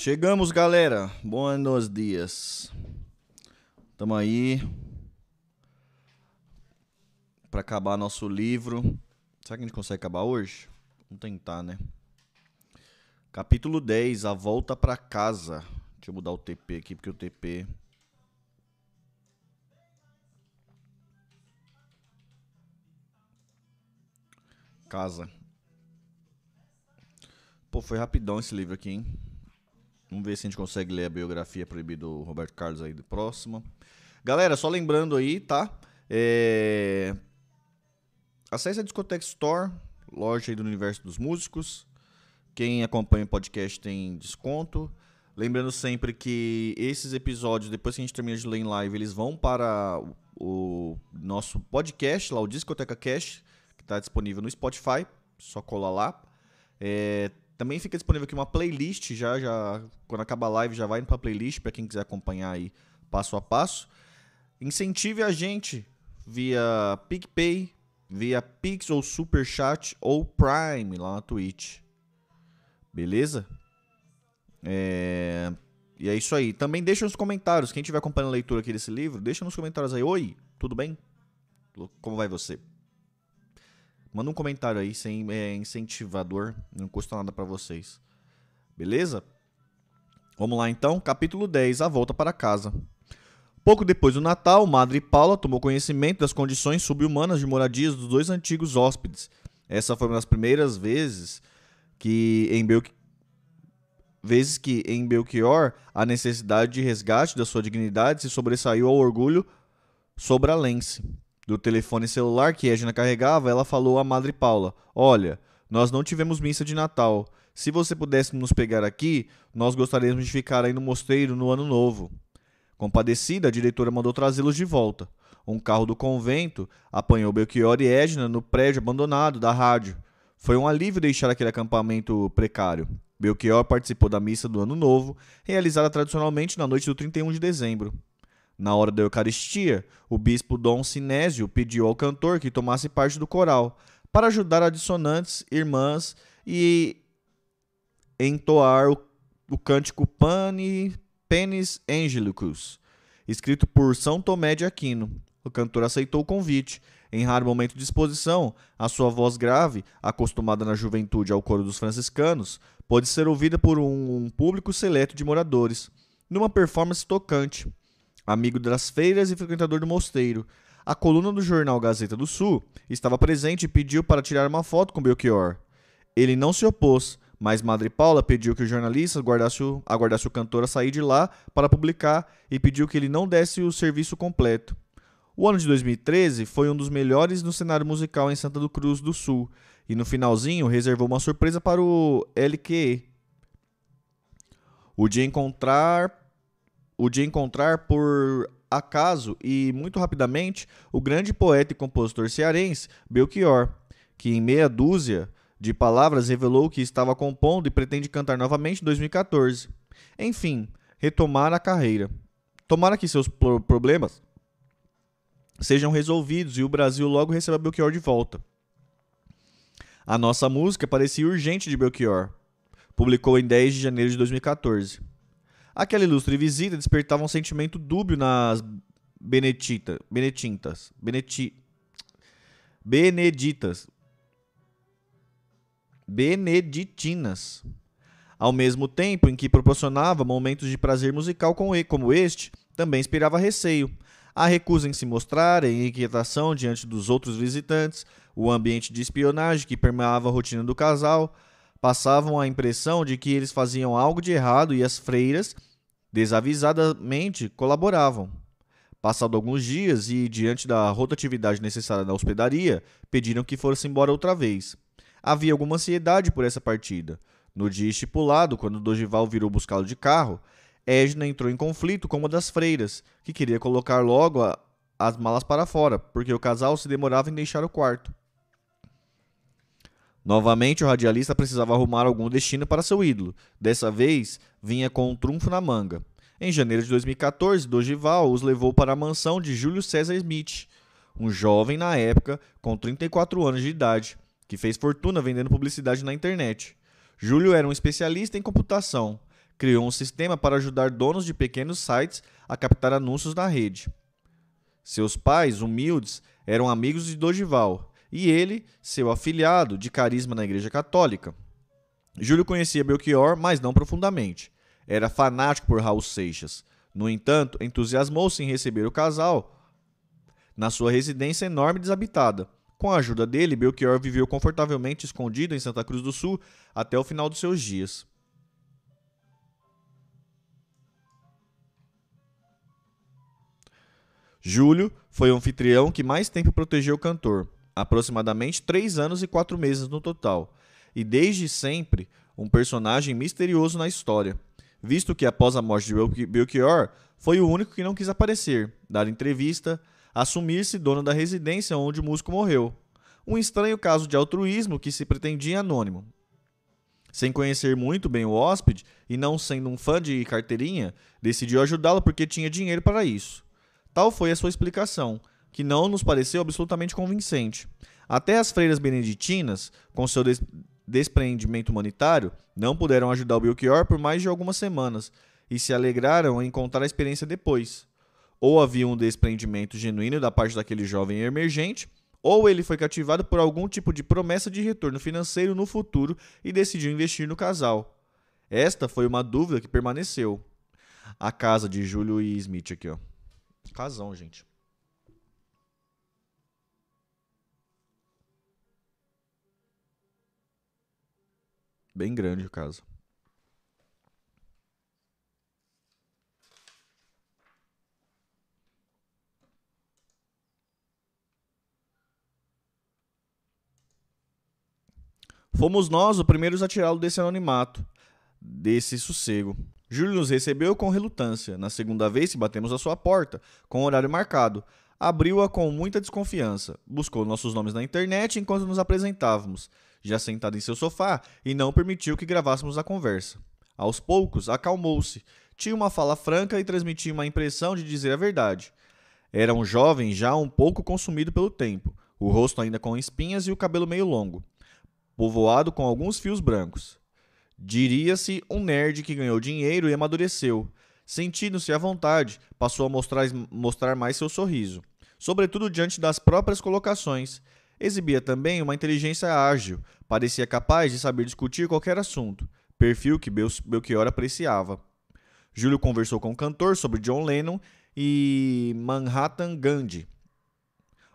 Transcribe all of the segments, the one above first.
Chegamos, galera. Buenos dias. Tamo aí para acabar nosso livro. Será que a gente consegue acabar hoje? Vamos tentar, né? Capítulo 10, a volta para casa. Deixa eu mudar o TP aqui porque o TP Casa. Pô, foi rapidão esse livro aqui, hein? Vamos ver se a gente consegue ler a biografia proibida do Roberto Carlos aí do próximo. Galera, só lembrando aí, tá? É... Acesse a Discotex Store, loja aí do universo dos músicos. Quem acompanha o podcast tem desconto. Lembrando sempre que esses episódios, depois que a gente termina de ler em live, eles vão para o nosso podcast, lá o Discoteca Cash, que está disponível no Spotify. Só cola lá. É, também fica disponível aqui uma playlist, já, já quando acaba a live já vai para a playlist para quem quiser acompanhar aí passo a passo. Incentive a gente via PicPay, via Pix ou Superchat ou Prime lá na Twitch. Beleza? É... E é isso aí. Também deixa nos comentários, quem estiver acompanhando a leitura aqui desse livro, deixa nos comentários aí. Oi, tudo bem? Como vai você? Manda um comentário aí, sem é, incentivador, não custa nada para vocês. Beleza? Vamos lá então, capítulo 10, a volta para casa. Pouco depois do Natal, Madre Paula tomou conhecimento das condições subhumanas de moradias dos dois antigos hóspedes. Essa foi uma das primeiras vezes que em Belchior, vezes que em Belchior a necessidade de resgate da sua dignidade se sobressaiu ao orgulho sobralense do telefone celular que Edna carregava, ela falou à Madre Paula: Olha, nós não tivemos missa de Natal. Se você pudesse nos pegar aqui, nós gostaríamos de ficar aí no mosteiro no ano novo. Compadecida, a diretora mandou trazê-los de volta. Um carro do convento apanhou Belchior e Edna no prédio abandonado da rádio. Foi um alívio deixar aquele acampamento precário. Belchior participou da missa do Ano Novo, realizada tradicionalmente na noite do 31 de dezembro. Na hora da Eucaristia, o bispo Dom Sinésio pediu ao cantor que tomasse parte do coral, para ajudar a dissonantes, irmãs e entoar o, o cântico Pane Penis Angelicus, escrito por São Tomé de Aquino. O cantor aceitou o convite. Em raro momento de exposição, a sua voz grave, acostumada na juventude ao coro dos franciscanos, pôde ser ouvida por um, um público seleto de moradores, numa performance tocante amigo das feiras e frequentador do mosteiro. A coluna do jornal Gazeta do Sul estava presente e pediu para tirar uma foto com Belchior. Ele não se opôs, mas Madre Paula pediu que o jornalista aguardasse o, aguardasse o cantor a sair de lá para publicar e pediu que ele não desse o serviço completo. O ano de 2013 foi um dos melhores no cenário musical em Santa do Cruz do Sul, e no finalzinho reservou uma surpresa para o LQE. O de encontrar o de encontrar por acaso e muito rapidamente o grande poeta e compositor cearense Belchior, que em meia dúzia de palavras revelou que estava compondo e pretende cantar novamente em 2014. Enfim, retomar a carreira. Tomara que seus problemas sejam resolvidos e o Brasil logo receba Belchior de volta. A nossa música parecia urgente de Belchior. Publicou em 10 de janeiro de 2014. Aquela ilustre visita despertava um sentimento dúbio nas Benetita, Benetintas, Beneti, Beneditas, Beneditinas. Ao mesmo tempo em que proporcionava momentos de prazer musical como este, também inspirava receio. A recusa em se mostrar, a inquietação diante dos outros visitantes, o ambiente de espionagem que permeava a rotina do casal, passavam a impressão de que eles faziam algo de errado e as freiras desavisadamente colaboravam. Passado alguns dias e diante da rotatividade necessária da hospedaria, pediram que fosse embora outra vez. Havia alguma ansiedade por essa partida. No dia estipulado, quando Dogival virou buscá-lo de carro, Edna entrou em conflito com uma das freiras, que queria colocar logo a, as malas para fora, porque o casal se demorava em deixar o quarto. Novamente, o radialista precisava arrumar algum destino para seu ídolo. Dessa vez, vinha com um trunfo na manga. Em janeiro de 2014, Dogival os levou para a mansão de Júlio César Smith, um jovem na época com 34 anos de idade, que fez fortuna vendendo publicidade na internet. Júlio era um especialista em computação. criou um sistema para ajudar donos de pequenos sites a captar anúncios na rede. Seus pais, humildes, eram amigos de Dogival e ele, seu afilhado de carisma na Igreja Católica. Júlio conhecia Belchior, mas não profundamente. Era fanático por Raul Seixas. No entanto, entusiasmou-se em receber o casal na sua residência enorme e desabitada. Com a ajuda dele, Belchior viveu confortavelmente escondido em Santa Cruz do Sul até o final dos seus dias. Júlio foi o anfitrião que mais tempo protegeu o cantor, aproximadamente três anos e quatro meses no total, e desde sempre um personagem misterioso na história, visto que após a morte de Belchior foi o único que não quis aparecer, dar entrevista, assumir-se dono da residência onde o músico morreu. Um estranho caso de altruísmo que se pretendia anônimo. Sem conhecer muito bem o hóspede e não sendo um fã de carteirinha, decidiu ajudá-lo porque tinha dinheiro para isso. Tal foi a sua explicação, que não nos pareceu absolutamente convincente. Até as freiras beneditinas, com seu des despreendimento humanitário, não puderam ajudar o Belchior por mais de algumas semanas e se alegraram em contar a experiência depois. Ou havia um despreendimento genuíno da parte daquele jovem emergente, ou ele foi cativado por algum tipo de promessa de retorno financeiro no futuro e decidiu investir no casal. Esta foi uma dúvida que permaneceu. A casa de Júlio e Smith aqui, ó. Casão, gente. Bem grande a casa. Fomos nós os primeiros a tirá-lo desse anonimato, desse sossego. Júlio nos recebeu com relutância. Na segunda vez que batemos à sua porta, com horário marcado, abriu-a com muita desconfiança. Buscou nossos nomes na internet enquanto nos apresentávamos, já sentado em seu sofá, e não permitiu que gravássemos a conversa. Aos poucos, acalmou-se. Tinha uma fala franca e transmitia uma impressão de dizer a verdade. Era um jovem já um pouco consumido pelo tempo, o rosto ainda com espinhas e o cabelo meio longo povoado com alguns fios brancos. Diria-se um nerd que ganhou dinheiro e amadureceu. Sentindo-se à vontade, passou a mostrar, mostrar mais seu sorriso, sobretudo diante das próprias colocações. Exibia também uma inteligência ágil, parecia capaz de saber discutir qualquer assunto, perfil que Belchior apreciava. Júlio conversou com o cantor sobre John Lennon e Manhattan Gandhi,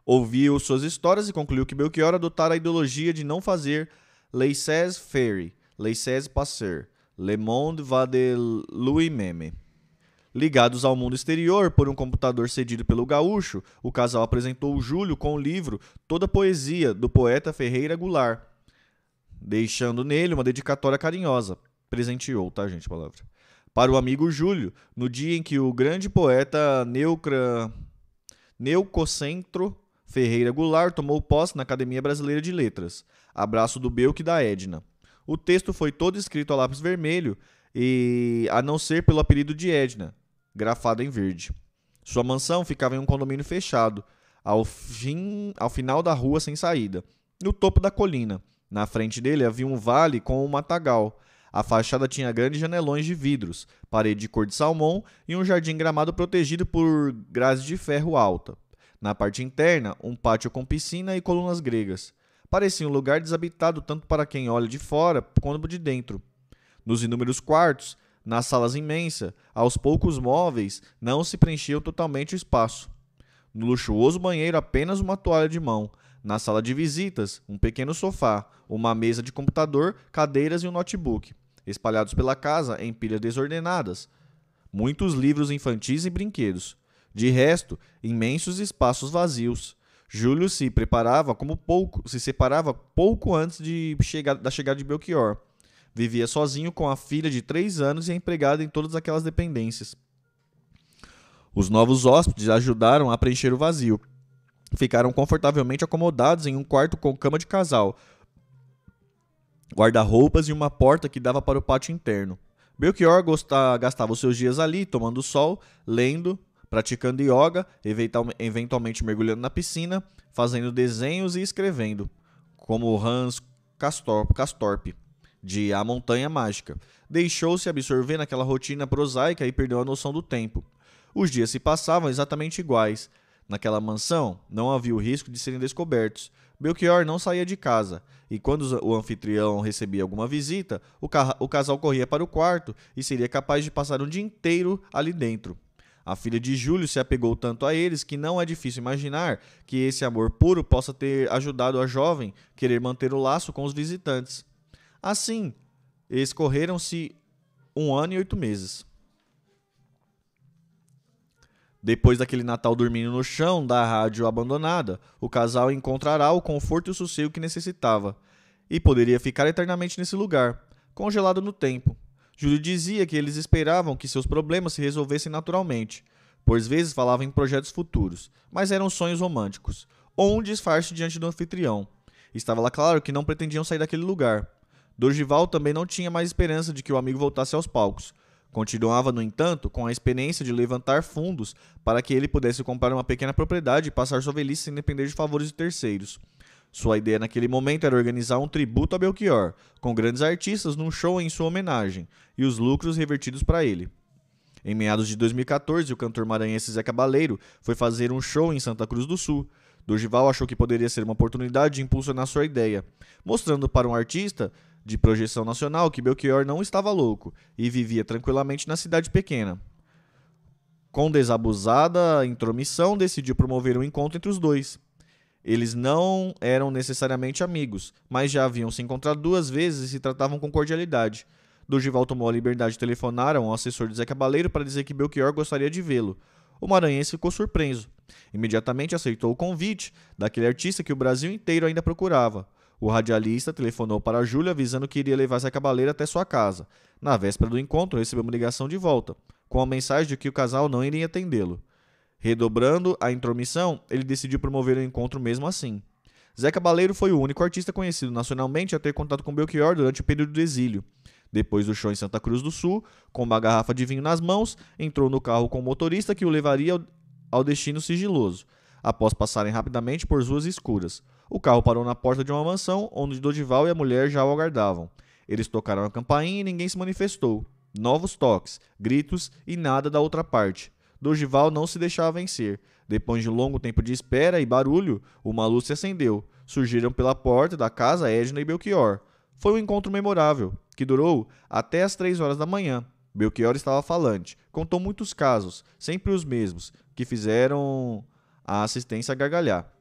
Ouviu suas histórias e concluiu que Belchior adotara a ideologia de não fazer laissez faire, laissez passer, le monde va de lui-même. Ligados ao mundo exterior por um computador cedido pelo gaúcho, o casal apresentou Júlio com o livro Toda Poesia, do poeta Ferreira Goulart, deixando nele uma dedicatória carinhosa. Presenteou, tá, gente, palavra. Para o amigo Júlio, no dia em que o grande poeta Neucra... Neucocentro Ferreira Goulart tomou posse na Academia Brasileira de Letras. Abraço do Belk e da Edna. O texto foi todo escrito a lápis vermelho e a não ser pelo apelido de Edna, grafado em verde. Sua mansão ficava em um condomínio fechado, ao, fim, ao final da rua sem saída, no topo da colina. Na frente dele havia um vale com um matagal. A fachada tinha grandes janelões de vidros, parede de cor de salmão e um jardim gramado protegido por grade de ferro alta. Na parte interna, um pátio com piscina e colunas gregas. Parecia um lugar desabitado tanto para quem olha de fora quanto de dentro. Nos inúmeros quartos, nas salas imensas, aos poucos móveis não se preenchiam totalmente o espaço. No luxuoso banheiro, apenas uma toalha de mão. Na sala de visitas, um pequeno sofá, uma mesa de computador, cadeiras e um notebook. Espalhados pela casa em pilhas desordenadas. Muitos livros infantis e brinquedos. De resto, imensos espaços vazios. Júlio se preparava como pouco, se separava pouco antes de chegar, da chegada de Belchior. Vivia sozinho com a filha de três anos e a empregada em todas aquelas dependências. Os novos hóspedes ajudaram a preencher o vazio. Ficaram confortavelmente acomodados em um quarto com cama de casal, guarda-roupas e uma porta que dava para o pátio interno. Belchior gastava os seus dias ali, tomando sol, lendo, praticando yoga, eventualmente mergulhando na piscina, fazendo desenhos e escrevendo, como Hans Castorp. De A Montanha Mágica. Deixou-se absorver naquela rotina prosaica e perdeu a noção do tempo. Os dias se passavam exatamente iguais. Naquela mansão, não havia o risco de serem descobertos. Belchior não saía de casa, e quando o anfitrião recebia alguma visita, o, ca o casal corria para o quarto e seria capaz de passar um dia inteiro ali dentro. A filha de Júlio se apegou tanto a eles que não é difícil imaginar que esse amor puro possa ter ajudado a jovem querer manter o laço com os visitantes. Assim, escorreram-se um ano e oito meses. Depois daquele Natal dormindo no chão da rádio abandonada, o casal encontrará o conforto e o sossego que necessitava. E poderia ficar eternamente nesse lugar, congelado no tempo. Júlio dizia que eles esperavam que seus problemas se resolvessem naturalmente. Por vezes falavam em projetos futuros, mas eram sonhos românticos, ou um disfarce diante do anfitrião. Estava lá claro que não pretendiam sair daquele lugar. Dorgival também não tinha mais esperança de que o amigo voltasse aos palcos. Continuava, no entanto, com a experiência de levantar fundos para que ele pudesse comprar uma pequena propriedade e passar sua velhice sem depender de favores de terceiros. Sua ideia naquele momento era organizar um tributo a Belchior, com grandes artistas num show em sua homenagem, e os lucros revertidos para ele. Em meados de 2014, o cantor maranhense Zé Cabaleiro foi fazer um show em Santa Cruz do Sul. Durgival achou que poderia ser uma oportunidade de impulsionar sua ideia, mostrando para um artista de projeção nacional que Belchior não estava louco e vivia tranquilamente na cidade pequena. Com desabusada intromissão, decidiu promover um encontro entre os dois. Eles não eram necessariamente amigos, mas já haviam se encontrado duas vezes e se tratavam com cordialidade. Durgival tomou a liberdade de telefonar a um assessor de Zé Cabaleiro para dizer que Belchior gostaria de vê-lo. O maranhense ficou surpreso. Imediatamente aceitou o convite daquele artista que o Brasil inteiro ainda procurava. O radialista telefonou para Júlia avisando que iria levar Zé Cabaleiro até sua casa. Na véspera do encontro, recebeu uma ligação de volta, com a mensagem de que o casal não iria atendê-lo. Redobrando a intromissão, ele decidiu promover o encontro mesmo assim. Zé Cabaleiro foi o único artista conhecido nacionalmente a ter contato com Belchior durante o período do exílio. Depois do show em Santa Cruz do Sul, com uma garrafa de vinho nas mãos, entrou no carro com o motorista que o levaria ao destino sigiloso, após passarem rapidamente por ruas escuras. O carro parou na porta de uma mansão, onde Dodival e a mulher já o aguardavam. Eles tocaram a campainha e ninguém se manifestou. Novos toques, gritos e nada da outra parte. Dodival não se deixava vencer. Depois de longo tempo de espera e barulho, uma luz se acendeu. Surgiram pela porta da casa Edna e Belchior. Foi um encontro memorável, que durou até as três horas da manhã. Belchior estava falante, contou muitos casos, sempre os mesmos, que fizeram a assistência gargalhar.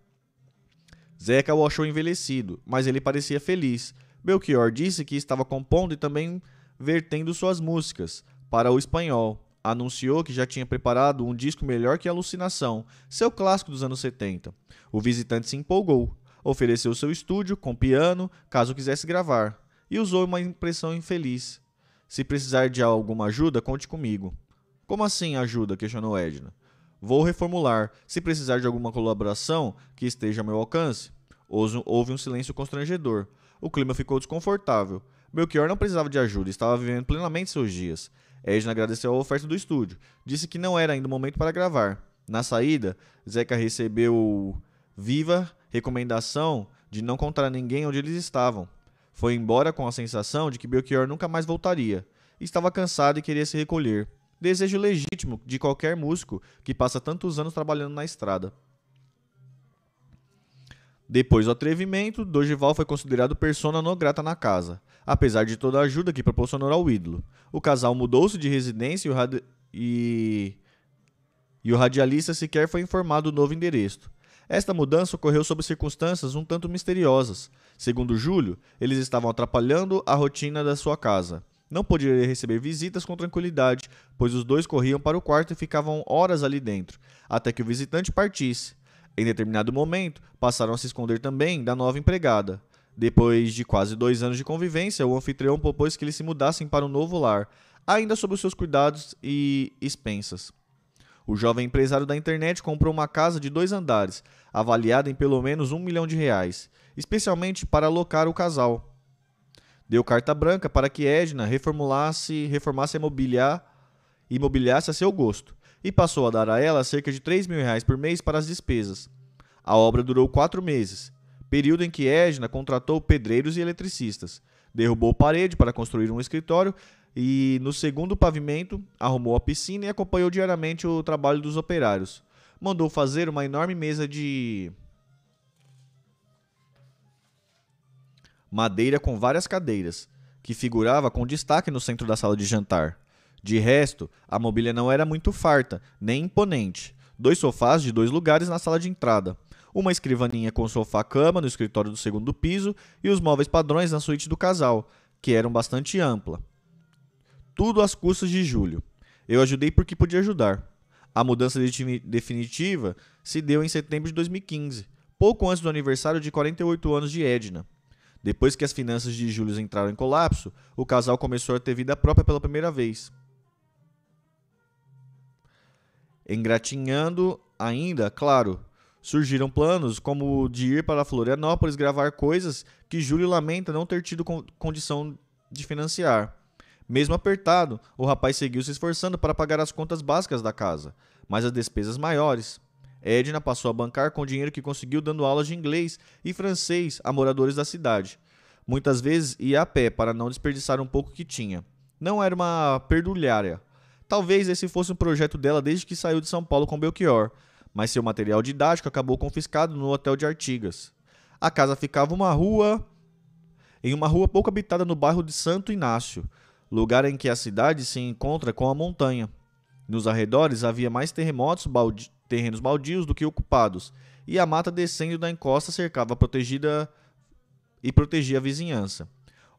Zeca o achou envelhecido, mas ele parecia feliz. Belchior disse que estava compondo e também vertendo suas músicas para o espanhol. Anunciou que já tinha preparado um disco melhor que Alucinação, seu clássico dos anos 70. O visitante se empolgou, ofereceu seu estúdio com piano, caso quisesse gravar, e usou uma impressão infeliz. Se precisar de alguma ajuda, conte comigo. Como assim ajuda? questionou Edna. Vou reformular. Se precisar de alguma colaboração que esteja ao meu alcance. Houve um silêncio constrangedor. O clima ficou desconfortável. Belchior não precisava de ajuda, estava vivendo plenamente seus dias. Edna agradeceu a oferta do estúdio. Disse que não era ainda o momento para gravar. Na saída, Zeca recebeu viva recomendação de não contar a ninguém onde eles estavam. Foi embora com a sensação de que Belchior nunca mais voltaria. Estava cansado e queria se recolher desejo legítimo de qualquer músico que passa tantos anos trabalhando na estrada. Depois do atrevimento, Dorival foi considerado persona não grata na casa, apesar de toda a ajuda que proporcionou ao ídolo. O casal mudou-se de residência e o, radi... e... e o radialista sequer foi informado do novo endereço. Esta mudança ocorreu sob circunstâncias um tanto misteriosas. Segundo Júlio, eles estavam atrapalhando a rotina da sua casa. Não podia receber visitas com tranquilidade, pois os dois corriam para o quarto e ficavam horas ali dentro, até que o visitante partisse. Em determinado momento, passaram a se esconder também da nova empregada. Depois de quase dois anos de convivência, o anfitrião propôs que eles se mudassem para um novo lar, ainda sob os seus cuidados e expensas. O jovem empresário da internet comprou uma casa de dois andares, avaliada em pelo menos um milhão de reais, especialmente para alocar o casal. Deu carta branca para que Edna reformulasse, reformasse a imobiliar, imobiliasse a seu gosto e passou a dar a ela cerca de 3 mil reais por mês para as despesas. A obra durou quatro meses, período em que Edna contratou pedreiros e eletricistas. Derrubou parede para construir um escritório e, no segundo pavimento, arrumou a piscina e acompanhou diariamente o trabalho dos operários. Mandou fazer uma enorme mesa de madeira com várias cadeiras, que figurava com destaque no centro da sala de jantar. De resto, a mobília não era muito farta, nem imponente. Dois sofás de dois lugares na sala de entrada, uma escrivaninha com sofá-cama no escritório do segundo piso e os móveis padrões na suíte do casal, que eram bastante ampla. Tudo às custas de Júlio. Eu ajudei porque podia ajudar. A mudança definitiva se deu em setembro de 2015, pouco antes do aniversário de 48 anos de Edna. Depois que as finanças de Júlio entraram em colapso, o casal começou a ter vida própria pela primeira vez. Engratinhando ainda, claro, surgiram planos como o de ir para Florianópolis gravar coisas que Júlio lamenta não ter tido condição de financiar. Mesmo apertado, o rapaz seguiu se esforçando para pagar as contas básicas da casa, mas as despesas maiores. Edna passou a bancar com o dinheiro que conseguiu dando aulas de inglês e francês a moradores da cidade. Muitas vezes ia a pé para não desperdiçar um pouco que tinha. Não era uma perdulhária. Talvez esse fosse um projeto dela desde que saiu de São Paulo com Belchior, mas seu material didático acabou confiscado no hotel de Artigas. A casa ficava uma rua em uma rua pouco habitada no bairro de Santo Inácio, lugar em que a cidade se encontra com a montanha. Nos arredores havia mais terremotos, baldi terrenos baldios do que ocupados, e a mata descendo da encosta cercava protegida e protegia a vizinhança.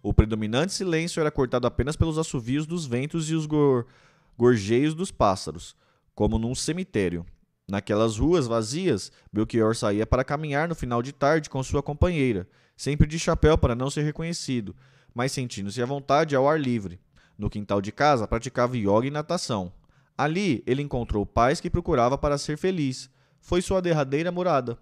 O predominante silêncio era cortado apenas pelos assovios dos ventos e os gor gorjeios dos pássaros, como num cemitério. Naquelas ruas vazias, Belchior saía para caminhar no final de tarde com sua companheira, sempre de chapéu para não ser reconhecido, mas sentindo-se à vontade ao ar livre. No quintal de casa, praticava yoga e natação. Ali, ele encontrou pais que procurava para ser feliz. Foi sua derradeira morada.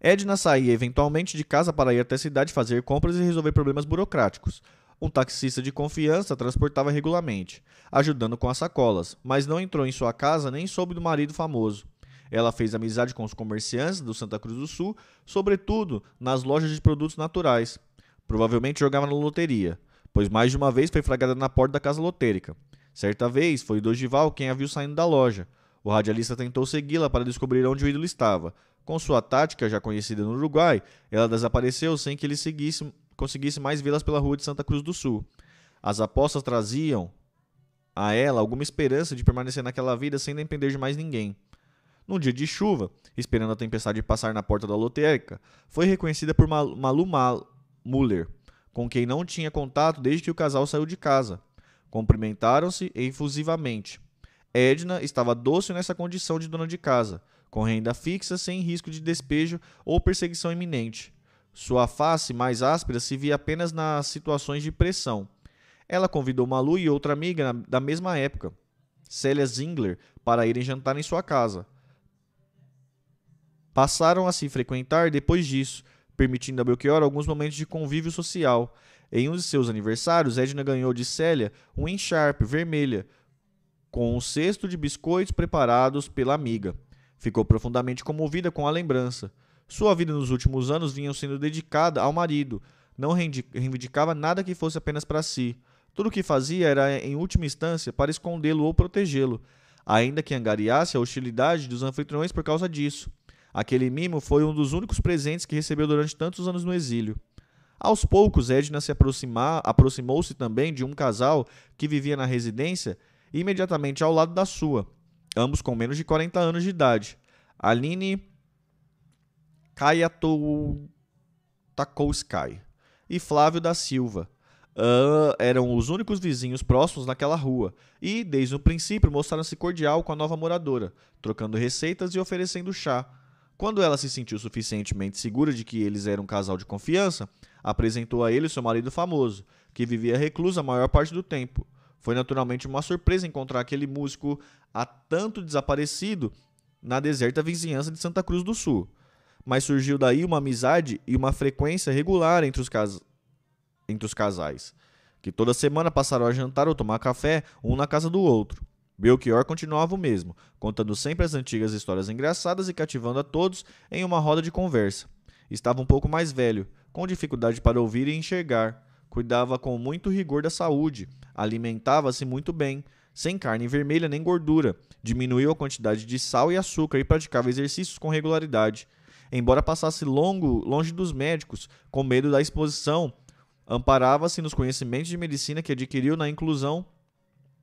Edna saía eventualmente de casa para ir até a cidade fazer compras e resolver problemas burocráticos. Um taxista de confiança transportava regularmente, ajudando com as sacolas, mas não entrou em sua casa nem soube do marido famoso. Ela fez amizade com os comerciantes do Santa Cruz do Sul, sobretudo nas lojas de produtos naturais. Provavelmente jogava na loteria, pois mais de uma vez foi flagrada na porta da casa lotérica. Certa vez foi Dogival quem a viu saindo da loja. O radialista tentou segui-la para descobrir onde o ídolo estava. Com sua tática já conhecida no Uruguai, ela desapareceu sem que ele seguisse conseguisse mais vê-las pela rua de Santa Cruz do Sul. As apostas traziam a ela alguma esperança de permanecer naquela vida sem depender de mais ninguém. Num dia de chuva, esperando a tempestade passar na porta da lotérica, foi reconhecida por Malu Muller, com quem não tinha contato desde que o casal saiu de casa. Cumprimentaram-se efusivamente. Edna estava doce nessa condição de dona de casa, com renda fixa sem risco de despejo ou perseguição iminente. Sua face mais áspera se via apenas nas situações de pressão. Ela convidou Malu e outra amiga da mesma época, Célia Zingler, para irem jantar em sua casa. Passaram a se frequentar depois disso, permitindo a Belchior alguns momentos de convívio social. Em um de seus aniversários, Edna ganhou de Célia um Encharp vermelha, com um cesto de biscoitos preparados pela amiga. Ficou profundamente comovida com a lembrança. Sua vida nos últimos anos vinha sendo dedicada ao marido. Não reivindicava nada que fosse apenas para si. Tudo o que fazia era, em última instância, para escondê-lo ou protegê-lo, ainda que angariasse a hostilidade dos anfitriões por causa disso. Aquele mimo foi um dos únicos presentes que recebeu durante tantos anos no exílio. Aos poucos, Edna se aproximou-se também de um casal que vivia na residência imediatamente ao lado da sua, ambos com menos de 40 anos de idade. Aline Kayatoutakowsky e Flávio da Silva. Uh, eram os únicos vizinhos próximos naquela rua e, desde o princípio, mostraram-se cordial com a nova moradora, trocando receitas e oferecendo chá. Quando ela se sentiu suficientemente segura de que eles eram um casal de confiança, apresentou a ele seu marido famoso, que vivia recluso a maior parte do tempo. Foi naturalmente uma surpresa encontrar aquele músico há tanto desaparecido na deserta vizinhança de Santa Cruz do Sul mas surgiu daí uma amizade e uma frequência regular entre os, cas... entre os casais, que toda semana passaram a jantar ou tomar café, um na casa do outro. Belchior continuava o mesmo, contando sempre as antigas histórias engraçadas e cativando a todos em uma roda de conversa. Estava um pouco mais velho, com dificuldade para ouvir e enxergar. Cuidava com muito rigor da saúde, alimentava-se muito bem, sem carne vermelha nem gordura, diminuiu a quantidade de sal e açúcar e praticava exercícios com regularidade. Embora passasse longo, longe dos médicos, com medo da exposição, amparava-se nos conhecimentos de medicina que adquiriu na inclusão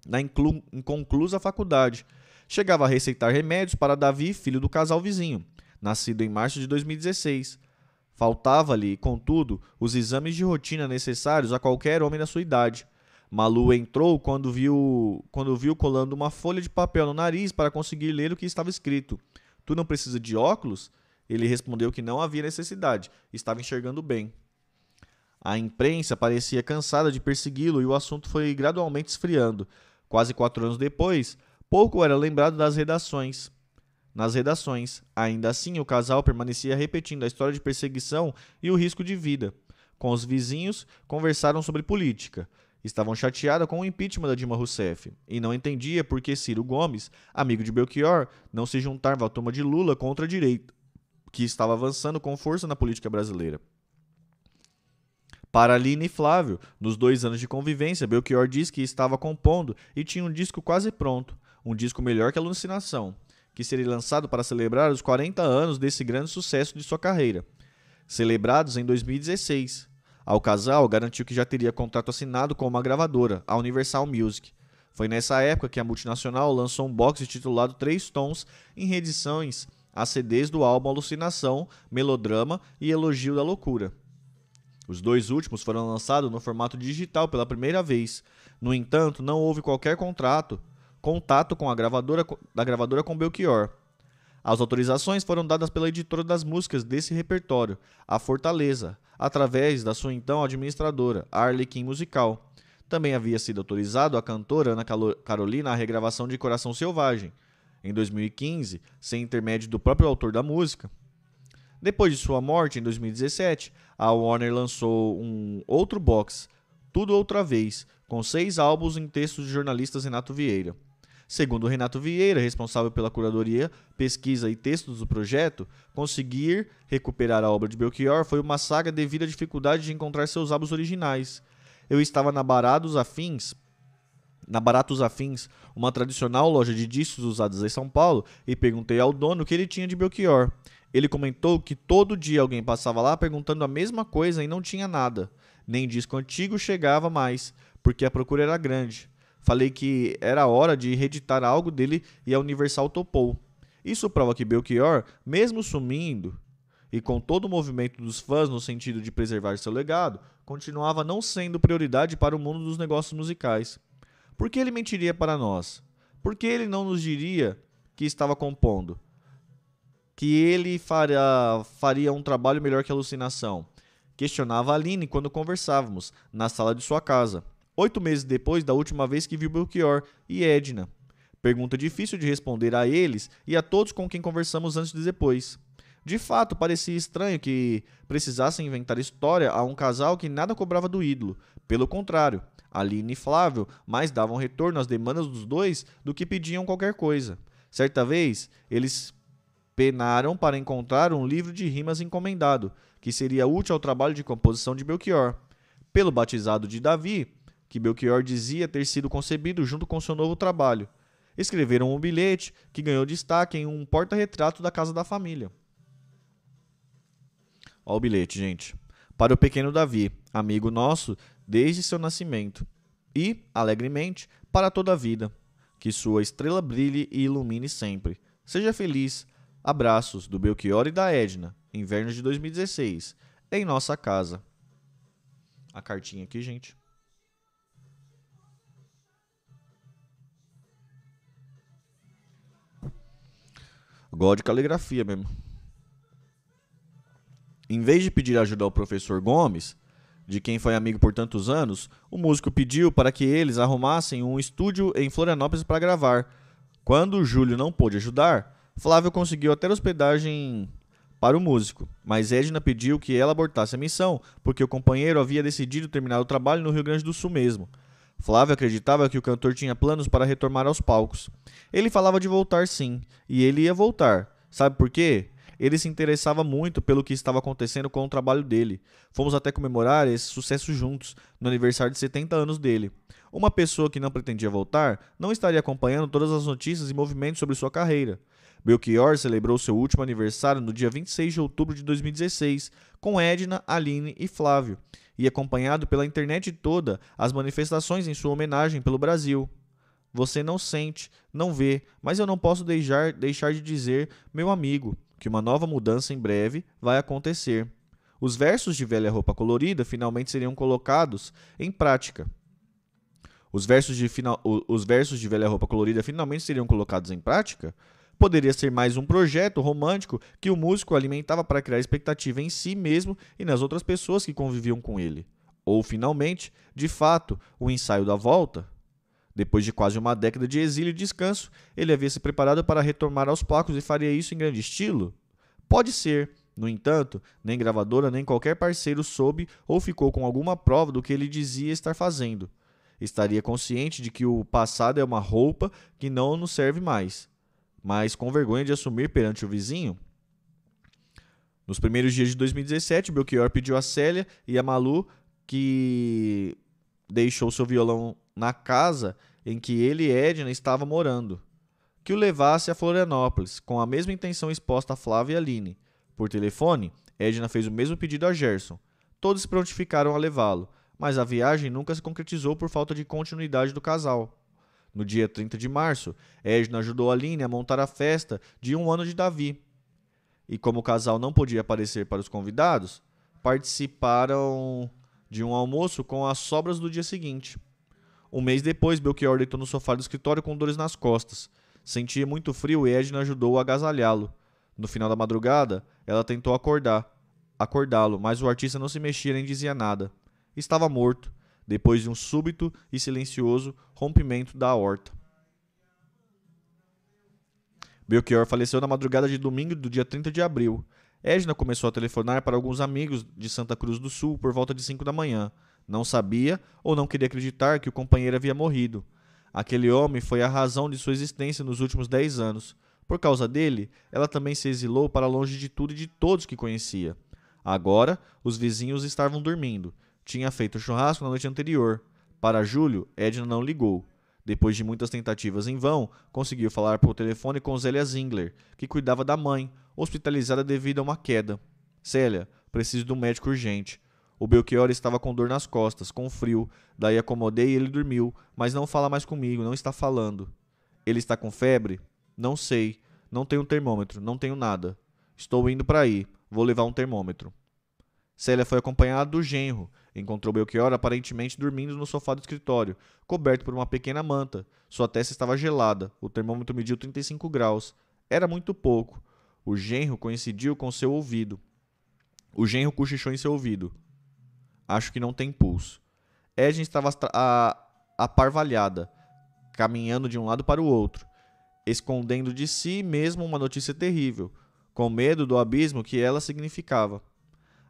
na inconclusa faculdade. Chegava a receitar remédios para Davi, filho do casal vizinho, nascido em março de 2016. Faltava-lhe, contudo, os exames de rotina necessários a qualquer homem da sua idade. Malu entrou quando viu, quando viu colando uma folha de papel no nariz para conseguir ler o que estava escrito. Tu não precisa de óculos? Ele respondeu que não havia necessidade, estava enxergando bem. A imprensa parecia cansada de persegui-lo e o assunto foi gradualmente esfriando. Quase quatro anos depois, pouco era lembrado das redações. Nas redações, ainda assim, o casal permanecia repetindo a história de perseguição e o risco de vida. Com os vizinhos, conversaram sobre política. Estavam chateados com o impeachment da Dilma Rousseff e não entendia por que Ciro Gomes, amigo de Belchior, não se juntava à turma de Lula contra a direita, que estava avançando com força na política brasileira. Para Aline e Flávio, nos dois anos de convivência, Belchior disse que estava compondo e tinha um disco quase pronto, um disco melhor que Alucinação, que seria lançado para celebrar os 40 anos desse grande sucesso de sua carreira, celebrados em 2016. Ao casal, garantiu que já teria contrato assinado com uma gravadora, a Universal Music. Foi nessa época que a multinacional lançou um box titulado Três Tons em reedições a CDs do álbum Alucinação, Melodrama e Elogio da Loucura. Os dois últimos foram lançados no formato digital pela primeira vez. No entanto, não houve qualquer contrato, contato com a gravadora da gravadora com Belchior. As autorizações foram dadas pela editora das músicas desse repertório, a Fortaleza, através da sua então administradora, a Arlequim Musical. Também havia sido autorizado a cantora Ana Carolina a regravação de Coração Selvagem, em 2015, sem intermédio do próprio autor da música. Depois de sua morte, em 2017, a Warner lançou um outro box, Tudo Outra Vez, com seis álbuns em textos de jornalistas Renato Vieira. Segundo Renato Vieira, responsável pela curadoria, pesquisa e textos do projeto, conseguir recuperar a obra de Belchior foi uma saga devido à dificuldade de encontrar seus álbuns originais. Eu estava na Barados Afins, na Baratos Afins, uma tradicional loja de discos usados em São Paulo, e perguntei ao dono o que ele tinha de Belchior. Ele comentou que todo dia alguém passava lá perguntando a mesma coisa e não tinha nada. Nem disco antigo chegava mais, porque a procura era grande. Falei que era hora de reeditar algo dele e a Universal topou. Isso prova que Belchior, mesmo sumindo, e com todo o movimento dos fãs no sentido de preservar seu legado, continuava não sendo prioridade para o mundo dos negócios musicais. Por que ele mentiria para nós? Por que ele não nos diria que estava compondo? Que ele faria, faria um trabalho melhor que a alucinação? Questionava Aline quando conversávamos, na sala de sua casa oito meses depois da última vez que viu Belchior e Edna. Pergunta difícil de responder a eles e a todos com quem conversamos antes e depois. De fato, parecia estranho que precisassem inventar história a um casal que nada cobrava do ídolo. Pelo contrário, Aline e Flávio mais davam retorno às demandas dos dois do que pediam qualquer coisa. Certa vez, eles penaram para encontrar um livro de rimas encomendado, que seria útil ao trabalho de composição de Belchior. Pelo batizado de Davi, que Belchior dizia ter sido concebido junto com seu novo trabalho. Escreveram um bilhete que ganhou destaque em um porta-retrato da casa da família. Olha o bilhete, gente. Para o pequeno Davi, amigo nosso desde seu nascimento. E, alegremente, para toda a vida. Que sua estrela brilhe e ilumine sempre. Seja feliz. Abraços do Belchior e da Edna, inverno de 2016, em nossa casa. A cartinha aqui, gente. Gosto de caligrafia mesmo. Em vez de pedir ajuda ao professor Gomes, de quem foi amigo por tantos anos, o músico pediu para que eles arrumassem um estúdio em Florianópolis para gravar. Quando Júlio não pôde ajudar, Flávio conseguiu até hospedagem para o músico, mas Edna pediu que ela abortasse a missão porque o companheiro havia decidido terminar o trabalho no Rio Grande do Sul mesmo. Flávio acreditava que o cantor tinha planos para retomar aos palcos. Ele falava de voltar sim, e ele ia voltar. Sabe por quê? ele se interessava muito pelo que estava acontecendo com o trabalho dele. Fomos até comemorar esse sucesso juntos, no aniversário de 70 anos dele. Uma pessoa que não pretendia voltar não estaria acompanhando todas as notícias e movimentos sobre sua carreira. Belchior celebrou seu último aniversário no dia 26 de outubro de 2016, com Edna, Aline e Flávio, e acompanhado pela internet toda as manifestações em sua homenagem pelo Brasil. Você não sente, não vê, mas eu não posso deixar, deixar de dizer, meu amigo, que uma nova mudança em breve vai acontecer. Os versos de Velha Roupa Colorida finalmente seriam colocados em prática. Os versos de, final, os versos de Velha Roupa Colorida finalmente seriam colocados em prática? Poderia ser mais um projeto romântico que o músico alimentava para criar expectativa em si mesmo e nas outras pessoas que conviviam com ele. Ou, finalmente, de fato, o ensaio da volta? Depois de quase uma década de exílio e descanso, ele havia se preparado para retomar aos palcos e faria isso em grande estilo? Pode ser. No entanto, nem gravadora nem qualquer parceiro soube ou ficou com alguma prova do que ele dizia estar fazendo. Estaria consciente de que o passado é uma roupa que não nos serve mais mas com vergonha de assumir perante o vizinho. Nos primeiros dias de 2017, Belchior pediu a Célia e a Malu que deixou seu violão na casa em que ele e Edna estavam morando, que o levasse a Florianópolis, com a mesma intenção exposta a Flávia e Aline. Por telefone, Edna fez o mesmo pedido a Gerson. Todos se prontificaram a levá-lo, mas a viagem nunca se concretizou por falta de continuidade do casal. No dia 30 de março, Edna ajudou Aline a montar a festa de um ano de Davi. E como o casal não podia aparecer para os convidados, participaram de um almoço com as sobras do dia seguinte. Um mês depois, Belchior deitou no sofá do escritório com dores nas costas. Sentia muito frio e Edna ajudou a agasalhá-lo. No final da madrugada, ela tentou acordar, acordá-lo, mas o artista não se mexia nem dizia nada. Estava morto depois de um súbito e silencioso rompimento da aorta. Belchior faleceu na madrugada de domingo do dia 30 de abril. Edna começou a telefonar para alguns amigos de Santa Cruz do Sul por volta de 5 da manhã. Não sabia ou não queria acreditar que o companheiro havia morrido. Aquele homem foi a razão de sua existência nos últimos 10 anos. Por causa dele, ela também se exilou para longe de tudo e de todos que conhecia. Agora, os vizinhos estavam dormindo tinha feito churrasco na noite anterior. Para Júlio, Edna não ligou. Depois de muitas tentativas em vão, conseguiu falar por telefone com Zélia Zingler, que cuidava da mãe, hospitalizada devido a uma queda. Célia, preciso de um médico urgente. O Belchior estava com dor nas costas, com frio, daí acomodei e ele dormiu, mas não fala mais comigo, não está falando. Ele está com febre? Não sei. Não tenho termômetro, não tenho nada. Estou indo para aí, vou levar um termômetro. Célia foi acompanhada do genro, Encontrou Belchior aparentemente dormindo no sofá do escritório, coberto por uma pequena manta. Sua testa estava gelada. O termômetro mediu 35 graus. Era muito pouco. O genro coincidiu com seu ouvido. O genro cochichou em seu ouvido. Acho que não tem pulso. Edna estava aparvalhada, caminhando de um lado para o outro, escondendo de si mesmo uma notícia terrível, com medo do abismo que ela significava.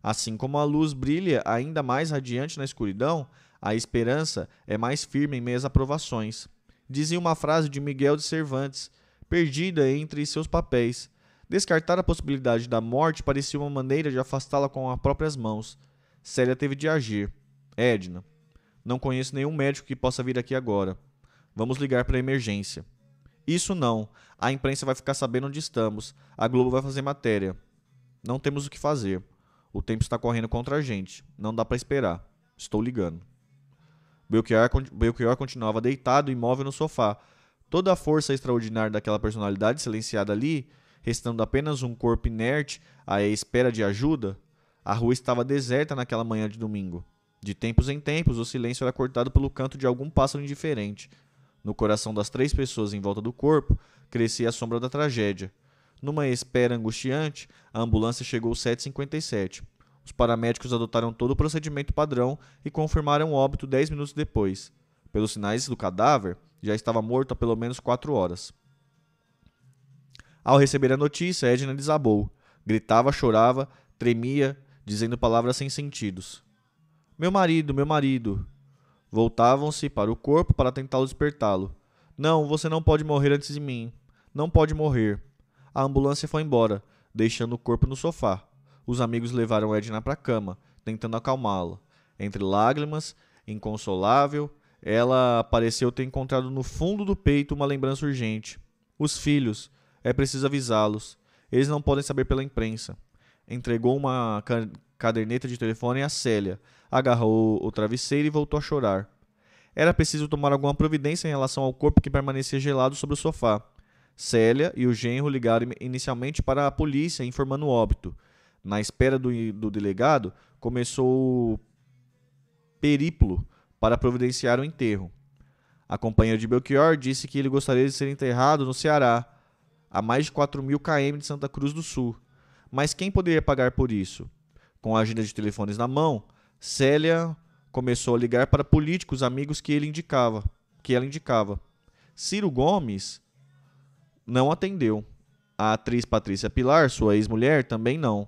Assim como a luz brilha ainda mais radiante na escuridão, a esperança é mais firme em meias aprovações. Dizia uma frase de Miguel de Cervantes, perdida entre seus papéis. Descartar a possibilidade da morte parecia uma maneira de afastá-la com as próprias mãos. Célia teve de agir. Edna. Não conheço nenhum médico que possa vir aqui agora. Vamos ligar para a emergência. Isso não. A imprensa vai ficar sabendo onde estamos. A Globo vai fazer matéria. Não temos o que fazer. O tempo está correndo contra a gente. Não dá para esperar. Estou ligando. Belchior, Belchior continuava deitado, imóvel no sofá. Toda a força extraordinária daquela personalidade silenciada ali, restando apenas um corpo inerte à espera de ajuda, a rua estava deserta naquela manhã de domingo. De tempos em tempos, o silêncio era cortado pelo canto de algum pássaro indiferente. No coração das três pessoas em volta do corpo, crescia a sombra da tragédia. Numa espera angustiante, a ambulância chegou às 7h57. Os paramédicos adotaram todo o procedimento padrão e confirmaram o óbito 10 minutos depois. Pelos sinais do cadáver, já estava morto há pelo menos 4 horas. Ao receber a notícia, Edna desabou. Gritava, chorava, tremia, dizendo palavras sem sentidos. Meu marido, meu marido. Voltavam-se para o corpo para tentá-lo despertá-lo. Não, você não pode morrer antes de mim. Não pode morrer. A ambulância foi embora. deixando o corpo no sofá. Os amigos levaram Edna para a cama, tentando acalmá-la. Entre lágrimas, inconsolável, ela pareceu ter encontrado no fundo do peito uma lembrança urgente. Os filhos, é preciso avisá-los. Eles não podem saber pela imprensa. Entregou uma caderneta de telefone a Célia, agarrou o travesseiro e voltou a chorar. Era preciso tomar alguma providência em relação ao corpo que permanecia gelado sobre o sofá. Célia e o genro ligaram inicialmente para a polícia, informando o óbito. Na espera do, do delegado, começou o periplo para providenciar o enterro. A companheira de Belchior disse que ele gostaria de ser enterrado no Ceará, a mais de 4 mil km de Santa Cruz do Sul. Mas quem poderia pagar por isso? Com a agenda de telefones na mão, Célia começou a ligar para políticos amigos que ele indicava, que ela indicava. Ciro Gomes não atendeu. A atriz Patrícia Pilar, sua ex-mulher, também não.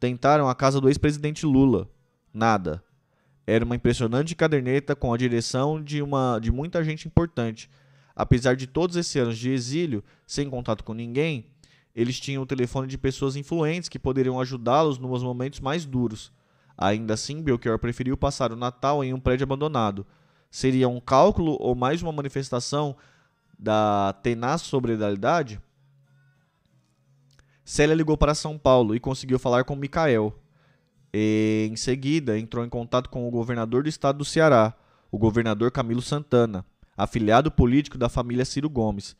Tentaram a casa do ex-presidente Lula. Nada. Era uma impressionante caderneta com a direção de, uma, de muita gente importante. Apesar de todos esses anos de exílio, sem contato com ninguém, eles tinham o telefone de pessoas influentes que poderiam ajudá-los nos momentos mais duros. Ainda assim, Belchior preferiu passar o Natal em um prédio abandonado. Seria um cálculo ou mais uma manifestação da tenaz sobriedade? Célia ligou para São Paulo e conseguiu falar com Micael. E, em seguida, entrou em contato com o governador do estado do Ceará, o governador Camilo Santana, afiliado político da família Ciro Gomes.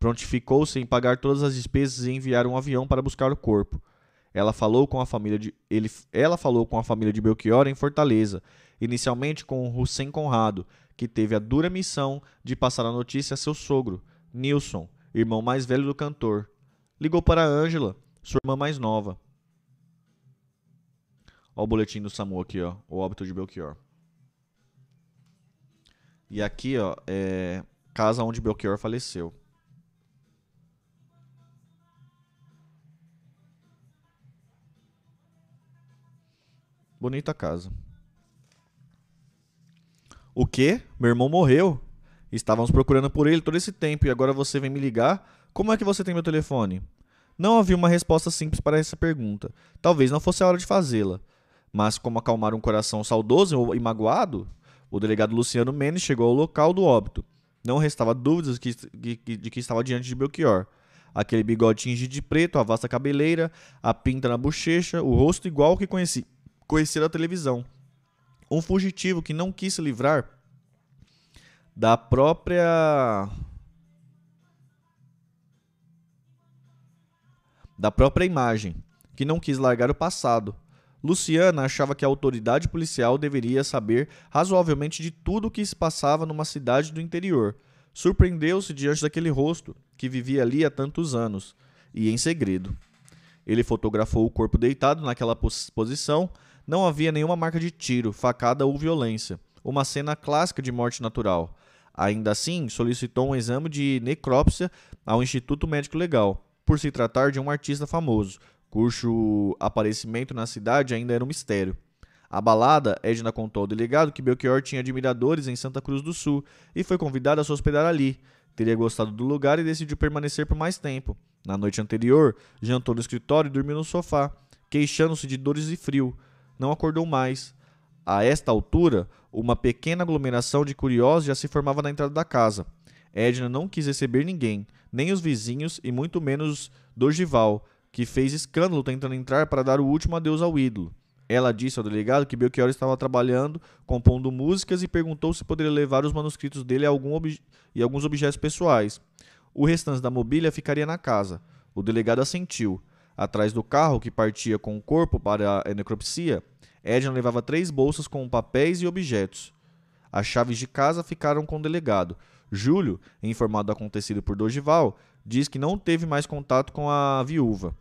Prontificou-se em pagar todas as despesas e enviar um avião para buscar o corpo. Ela falou com a família de ele, ela falou com a família de Belchior em Fortaleza, inicialmente com o Hussein Conrado, que teve a dura missão de passar a notícia a seu sogro, Nilson, irmão mais velho do cantor. Ligou para Ângela, sua irmã mais nova. Olha o boletim do SAMU aqui, ó, o óbito de Belchior. E aqui, ó, é casa onde Belchior faleceu. Bonita casa. O quê? Meu irmão morreu. Estávamos procurando por ele todo esse tempo e agora você vem me ligar? Como é que você tem meu telefone? Não havia uma resposta simples para essa pergunta. Talvez não fosse a hora de fazê-la. Mas como acalmar um coração saudoso e magoado, o delegado Luciano Menes chegou ao local do óbito. Não restava dúvidas de que, estava diante de Belchior. Aquele bigode tingido de preto, a vasta cabeleira, a pinta na bochecha, o rosto igual ao que conheci, conhecia da televisão. Um fugitivo que não quis se livrar da própria da própria imagem, que não quis largar o passado, Luciana achava que a autoridade policial deveria saber razoavelmente de tudo o que se passava numa cidade do interior. Surpreendeu-se diante daquele rosto, que vivia ali há tantos anos, e em segredo. Ele fotografou o corpo deitado naquela posição. Não havia nenhuma marca de tiro, facada ou violência. Uma cena clássica de morte natural. Ainda assim, solicitou um exame de necrópsia ao Instituto Médico Legal, por se tratar de um artista famoso, cujo aparecimento na cidade ainda era um mistério. Abalada, Edna contou ao delegado que Belchior tinha admiradores em Santa Cruz do Sul e foi convidada a se hospedar ali. Teria gostado do lugar e decidiu permanecer por mais tempo. Na noite anterior, jantou no escritório e dormiu no sofá, queixando-se de dores e frio. Não acordou mais. A esta altura, uma pequena aglomeração de curiosos já se formava na entrada da casa. Edna não quis receber ninguém, nem os vizinhos e muito menos Dorgival, que fez escândalo tentando entrar para dar o último adeus ao ídolo. Ela disse ao delegado que Belchior estava trabalhando, compondo músicas e perguntou se poderia levar os manuscritos dele algum e alguns objetos pessoais. O restante da mobília ficaria na casa. O delegado assentiu. Atrás do carro que partia com o corpo para a necropsia, Edna levava três bolsas com papéis e objetos. As chaves de casa ficaram com o delegado. Júlio, informado do acontecido por Dogival, diz que não teve mais contato com a viúva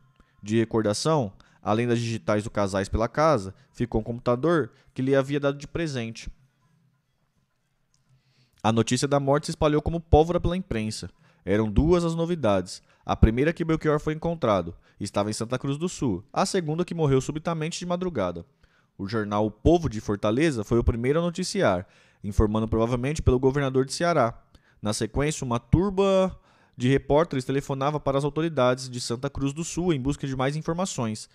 de recordação, além das digitais do casais pela casa, ficou um computador que lhe havia dado de presente. A notícia da morte se espalhou como pólvora pela imprensa. Eram duas as novidades. A primeira que Belchior foi encontrado, estava em Santa Cruz do Sul. A segunda que morreu subitamente de madrugada. O jornal O Povo de Fortaleza foi o primeiro a noticiar, informando provavelmente pelo governador de Ceará. Na sequência, uma turba de repórteres telefonava para as autoridades de Santa Cruz do Sul em busca de mais informações.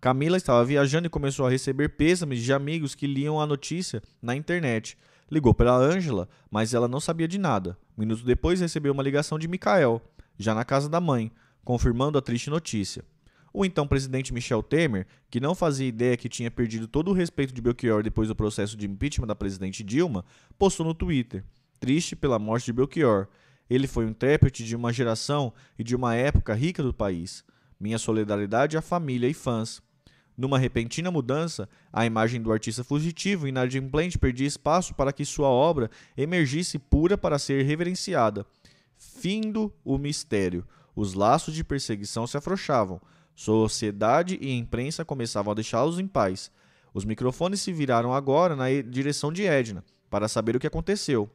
Camila estava viajando e começou a receber pêsames de amigos que liam a notícia na internet. Ligou para Ângela, mas ela não sabia de nada. Minutos depois recebeu uma ligação de Micael, já na casa da mãe, confirmando a triste notícia. O então presidente Michel Temer, que não fazia ideia que tinha perdido todo o respeito de Belchior depois do processo de impeachment da presidente Dilma, postou no Twitter: triste pela morte de Belchior. Ele foi um intérprete de uma geração e de uma época rica do país. Minha solidariedade à família e fãs. Numa repentina mudança, a imagem do artista fugitivo e inadimplente perdia espaço para que sua obra emergisse pura para ser reverenciada. Findo o mistério. Os laços de perseguição se afrouxavam. Sociedade e imprensa começavam a deixá-los em paz. Os microfones se viraram agora na direção de Edna, para saber o que aconteceu.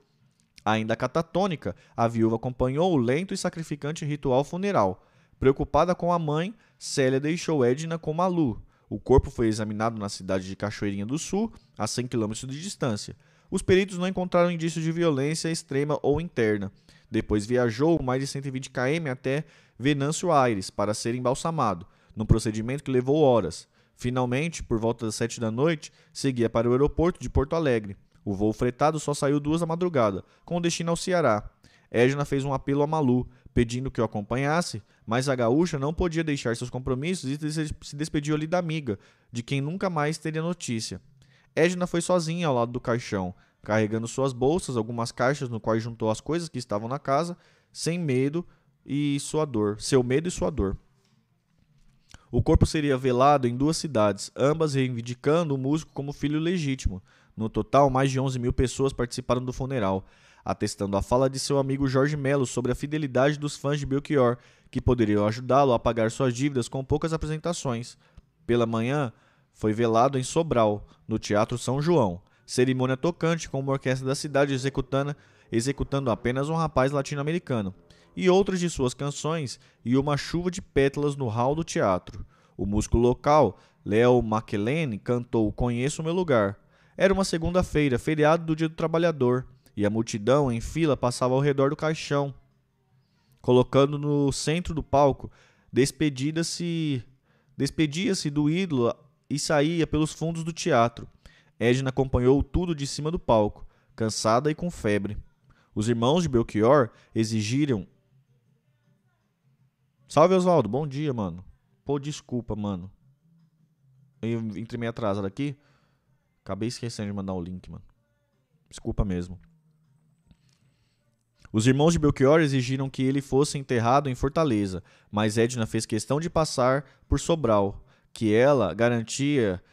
Ainda catatônica, a viúva acompanhou o lento e sacrificante ritual funeral. Preocupada com a mãe, Célia deixou Edna com Malu, o corpo foi examinado na cidade de Cachoeirinha do Sul, a 100 km de distância. Os peritos não encontraram indícios de violência extrema ou interna. Depois viajou mais de 120 km até Venâncio Aires para ser embalsamado, num procedimento que levou horas. Finalmente, por volta das 7 da noite, seguia para o aeroporto de Porto Alegre. O voo fretado só saiu duas da madrugada, com destino ao Ceará. Edna fez um apelo a Malu, pedindo que o acompanhasse, mas a gaúcha não podia deixar seus compromissos e se despediu ali da amiga, de quem nunca mais teria notícia. Edna foi sozinha ao lado do caixão, carregando suas bolsas, algumas caixas no qual juntou as coisas que estavam na casa, sem medo e sua dor, seu medo e sua dor. O corpo seria velado em duas cidades, ambas reivindicando o músico como filho legítimo. No total, mais de 11 mil pessoas participaram do funeral, atestando a fala de seu amigo Jorge Melo sobre a fidelidade dos fãs de Belchior, que poderiam ajudá-lo a pagar suas dívidas com poucas apresentações. Pela manhã, foi velado em Sobral, no Teatro São João. Cerimônia tocante com uma orquestra da cidade executando, executando apenas um rapaz latino-americano, e outras de suas canções e uma chuva de pétalas no hall do teatro. O músico local, Léo McLean, cantou Conheço o Meu Lugar. Era uma segunda-feira, feriado do Dia do Trabalhador, e a multidão em fila passava ao redor do caixão, colocando no centro do palco, despedida-se, despedia-se do ídolo e saía pelos fundos do teatro. Edna acompanhou tudo de cima do palco, cansada e com febre. Os irmãos de Belchior exigiram. Salve Oswaldo, bom dia, mano. Pô, desculpa, mano. Eu entrei meio atrasado aqui. Acabei esquecendo de mandar o link, mano. Desculpa mesmo. Os irmãos de Belchior exigiram que ele fosse enterrado em Fortaleza, mas Edna fez questão de passar por Sobral, que ela garantia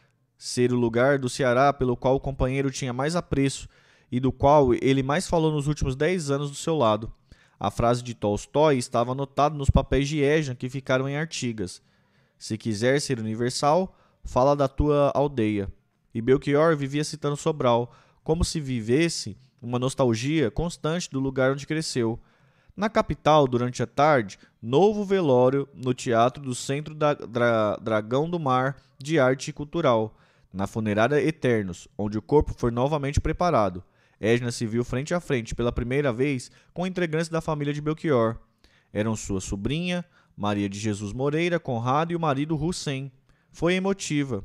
ser o lugar do Ceará pelo qual o companheiro tinha mais apreço e do qual ele mais falou nos últimos dez anos do seu lado. A frase de Tolstói estava anotada nos papéis de Edna que ficaram em Artigas. Se quiser ser universal, fala da tua aldeia. E Belchior vivia citando Sobral, como se vivesse uma nostalgia constante do lugar onde cresceu. Na capital, durante a tarde, novo velório no Teatro do Centro da Dra Dragão do Mar de Arte Cultural, na funerária Eternos, onde o corpo foi novamente preparado. Edna se viu frente a frente pela primeira vez com integrantes da família de Belchior. Eram sua sobrinha, Maria de Jesus Moreira, Conrado e o marido Hussein. Foi emotiva.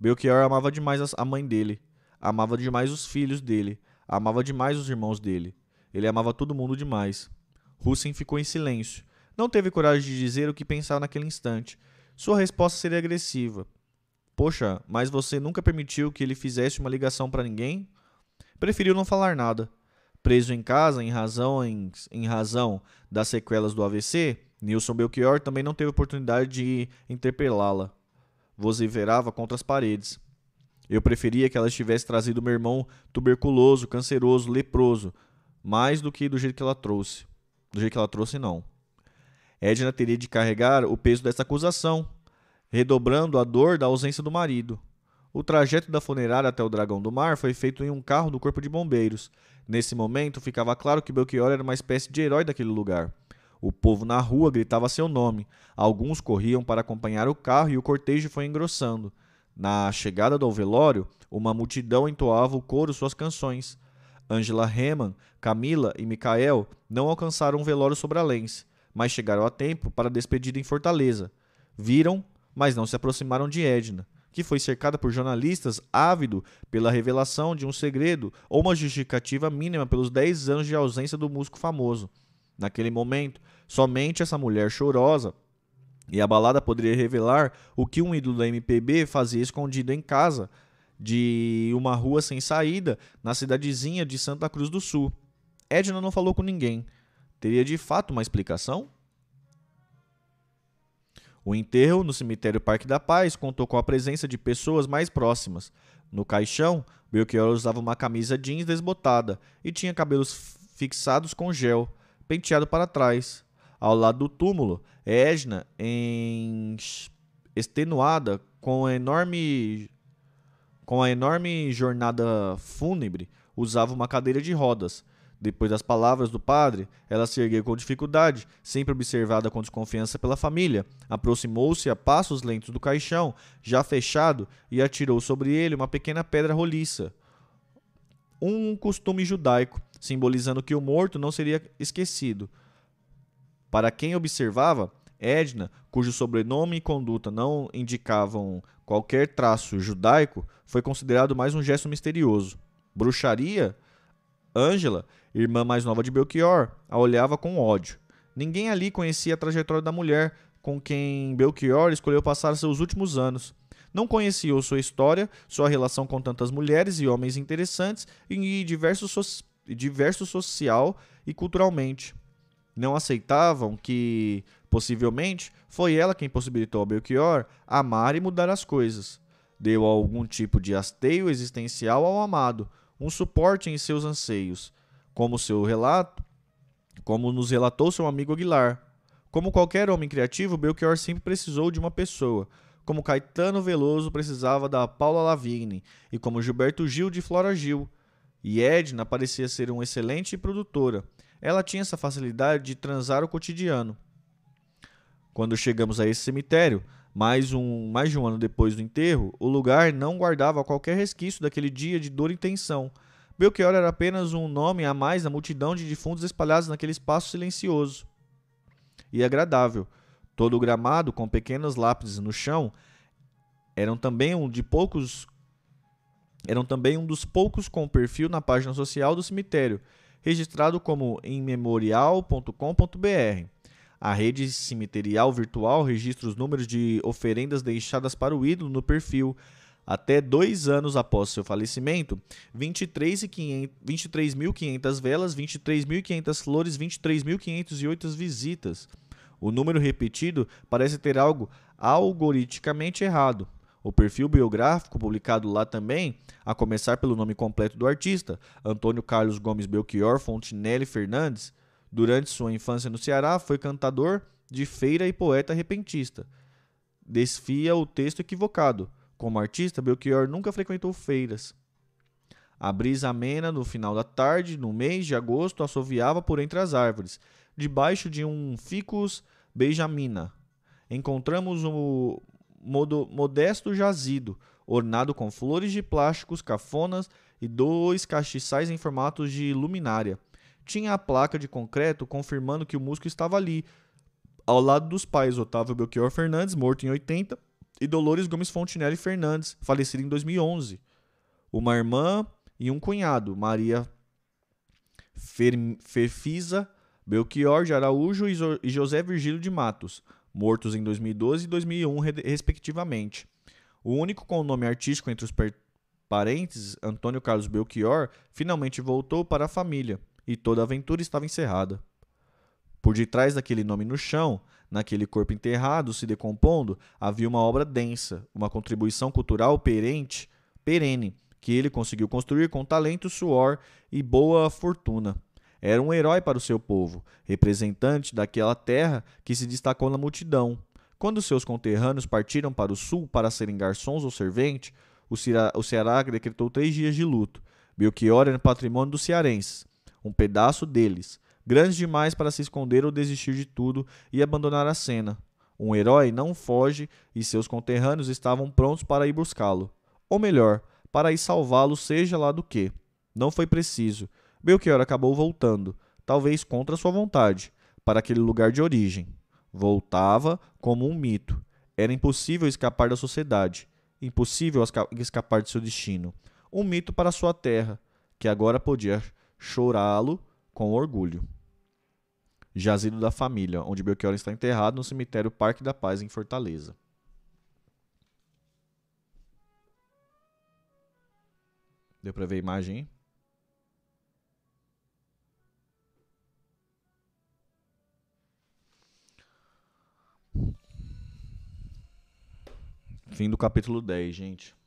Belchior amava demais a mãe dele, amava demais os filhos dele, Amava demais os irmãos dele. Ele amava todo mundo demais. Hussein ficou em silêncio. Não teve coragem de dizer o que pensava naquele instante. Sua resposta seria agressiva. Poxa, mas você nunca permitiu que ele fizesse uma ligação para ninguém? Preferiu não falar nada. Preso em casa em razão, em, em razão das sequelas do AVC, Nilson Belchior também não teve oportunidade de interpelá-la. Vociferava contra as paredes. Eu preferia que ela tivesse trazido meu irmão tuberculoso, canceroso, leproso, mais do que do jeito que ela trouxe. Do jeito que ela trouxe, não. Edna teria de carregar o peso dessa acusação, redobrando a dor da ausência do marido. O trajeto da funerária até o Dragão do Mar foi feito em um carro do Corpo de Bombeiros. Nesse momento, ficava claro que Belchior era uma espécie de herói daquele lugar. O povo na rua gritava seu nome. Alguns corriam para acompanhar o carro e o cortejo foi engrossando. Na chegada do velório, uma multidão entoava o coro suas canções. Angela Reman, Camila e Michael não alcançaram um velório sobralense, mas chegaram a tempo para a despedida em Fortaleza. Viram, mas não se aproximaram de Edna, que foi cercada por jornalistas ávido pela revelação de um segredo ou uma justificativa mínima pelos 10 anos de ausência do músico famoso. Naquele momento, somente essa mulher chorosa e abalada poderia revelar o que um ídolo da MPB fazia escondido em casa de uma rua sem saída na cidadezinha de Santa Cruz do Sul. Edna não falou com ninguém. Teria de fato uma explicação? O enterro no cemitério Parque da Paz contou com a presença de pessoas mais próximas. No caixão, Belchior usava uma camisa jeans desbotada e tinha cabelos fixados com gel, penteado para trás. Ao lado do túmulo, Edna, em... extenuada, com enorme com a enorme jornada fúnebre, usava uma cadeira de rodas. Depois das palavras do padre, ela se ergueu com dificuldade, sempre observada com desconfiança pela família. Aproximou-se a passos lentos do caixão, já fechado, e atirou sobre ele uma pequena pedra roliça. Um costume judaico, simbolizando que o morto não seria esquecido. Para quem observava, Edna, cujo sobrenome e conduta não indicavam qualquer traço judaico, foi considerado mais um gesto misterioso. Bruxaria? Ângela, irmã mais nova de Belchior, a olhava com ódio. Ninguém ali conhecia a trajetória da mulher com quem Belchior escolheu passar seus últimos anos. Não conheciam sua história, sua relação com tantas mulheres e homens interessantes e diverso, so diverso social e culturalmente. Não aceitavam que Possivelmente, foi ela quem possibilitou a Belchior amar e mudar as coisas. Deu algum tipo de hasteio existencial ao amado, um suporte em seus anseios, como seu relato, como nos relatou seu amigo Aguilar. Como qualquer homem criativo, Belchior sempre precisou de uma pessoa, como Caetano Veloso precisava da Paula Lavigne e como Gilberto Gil de Flora Gil. E Edna parecia ser uma excelente produtora. Ela tinha essa facilidade de transar o cotidiano. Quando chegamos a esse cemitério, mais, um, mais de um ano depois do enterro, o lugar não guardava qualquer resquício daquele dia de dor e tensão. Belchior era apenas um nome a mais na multidão de defuntos espalhados naquele espaço silencioso e agradável. Todo o gramado, com pequenas lápides no chão, eram também um de poucos eram também um dos poucos com perfil na página social do cemitério, registrado como immemorial.com.br. A rede cemiterial virtual registra os números de oferendas deixadas para o ídolo no perfil. Até dois anos após seu falecimento, 23.500 23 velas, 23.500 flores, 23.508 visitas. O número repetido parece ter algo algoritmicamente errado. O perfil biográfico publicado lá também, a começar pelo nome completo do artista, Antônio Carlos Gomes Belchior Fontinelli Fernandes, Durante sua infância no Ceará, foi cantador de feira e poeta repentista. Desfia o texto equivocado. Como artista, Belchior nunca frequentou feiras. A brisa amena no final da tarde, no mês de agosto, assoviava por entre as árvores, debaixo de um ficus beijamina. Encontramos um modesto jazido, ornado com flores de plásticos cafonas e dois castiçais em formatos de luminária tinha a placa de concreto confirmando que o músico estava ali, ao lado dos pais Otávio Belchior Fernandes, morto em 80, e Dolores Gomes Fontinelli Fernandes, falecida em 2011. Uma irmã e um cunhado, Maria Ferfisa Belchior de Araújo e José Virgílio de Matos, mortos em 2012 e 2001, respectivamente. O único com o nome artístico entre os parentes, Antônio Carlos Belchior, finalmente voltou para a família e toda a aventura estava encerrada. Por detrás daquele nome no chão, naquele corpo enterrado se decompondo, havia uma obra densa, uma contribuição cultural perente, perene, que ele conseguiu construir com talento, suor e boa fortuna. Era um herói para o seu povo, representante daquela terra que se destacou na multidão. Quando seus conterrâneos partiram para o sul para serem garçons ou serventes, o Ceará decretou três dias de luto. Belchior era patrimônio dos cearenses um pedaço deles, grandes demais para se esconder ou desistir de tudo e abandonar a cena. Um herói não foge e seus conterrâneos estavam prontos para ir buscá-lo. Ou melhor, para ir salvá-lo, seja lá do que. Não foi preciso. Belchior acabou voltando, talvez contra sua vontade, para aquele lugar de origem. Voltava como um mito. Era impossível escapar da sociedade, impossível escapar de seu destino. Um mito para sua terra, que agora podia chorá-lo com orgulho. Jazido da família, onde Belchior está enterrado no cemitério Parque da Paz, em Fortaleza. Deu pra ver a imagem? Fim do capítulo 10, gente.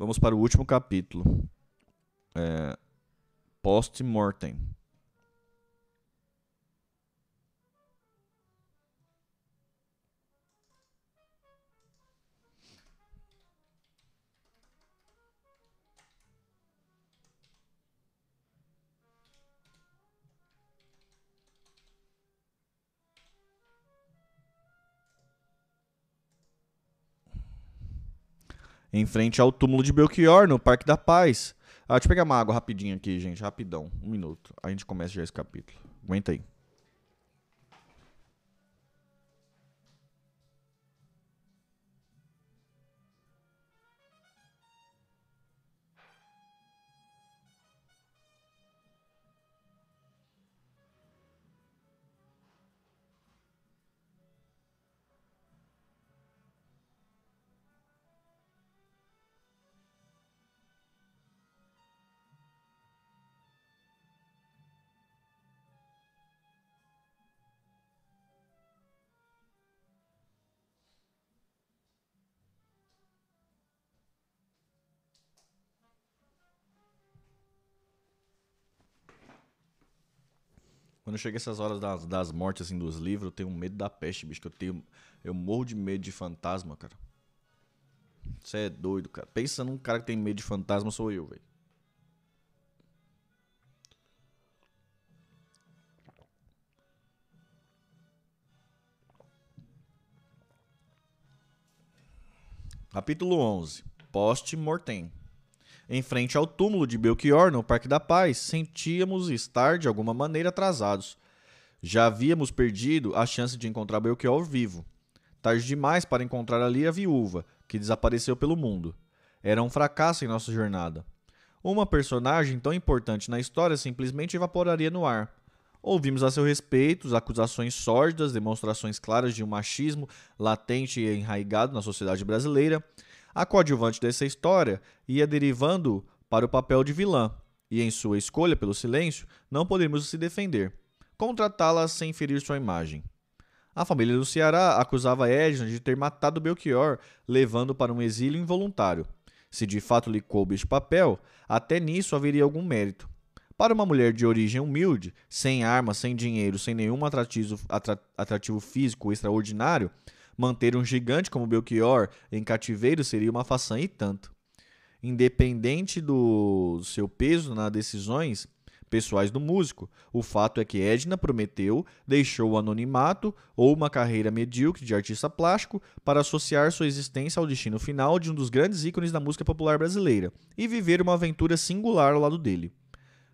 Vamos para o último capítulo. É, Post-mortem. Em frente ao túmulo de Belchior, no Parque da Paz. Ah, deixa eu pegar uma água rapidinho aqui, gente, rapidão, um minuto. A gente começa já esse capítulo. Aguenta aí. Quando chega essas horas das, das mortes, assim, dos livros, eu tenho medo da peste, bicho. Que eu tenho. Eu morro de medo de fantasma, cara. Você é doido, cara. Pensa num cara que tem medo de fantasma, sou eu, velho. Capítulo 11 Post-Mortem em frente ao túmulo de Belchior, no Parque da Paz, sentíamos estar de alguma maneira atrasados. Já havíamos perdido a chance de encontrar Belchior vivo. Tarde demais para encontrar ali a viúva, que desapareceu pelo mundo. Era um fracasso em nossa jornada. Uma personagem tão importante na história simplesmente evaporaria no ar. Ouvimos a seu respeito acusações sórdidas, demonstrações claras de um machismo latente e enraigado na sociedade brasileira, a coadjuvante dessa história ia derivando para o papel de vilã, e em sua escolha pelo silêncio, não podemos se defender. Contratá-la sem ferir sua imagem. A família do Ceará acusava Edna de ter matado Belchior, levando para um exílio involuntário. Se de fato lhe coube este papel, até nisso haveria algum mérito. Para uma mulher de origem humilde, sem armas, sem dinheiro, sem nenhum atrativo, atrativo físico extraordinário, Manter um gigante como Belchior em cativeiro seria uma façanha e tanto. Independente do seu peso nas decisões pessoais do músico, o fato é que Edna prometeu, deixou o anonimato ou uma carreira medíocre de artista plástico para associar sua existência ao destino final de um dos grandes ícones da música popular brasileira e viver uma aventura singular ao lado dele.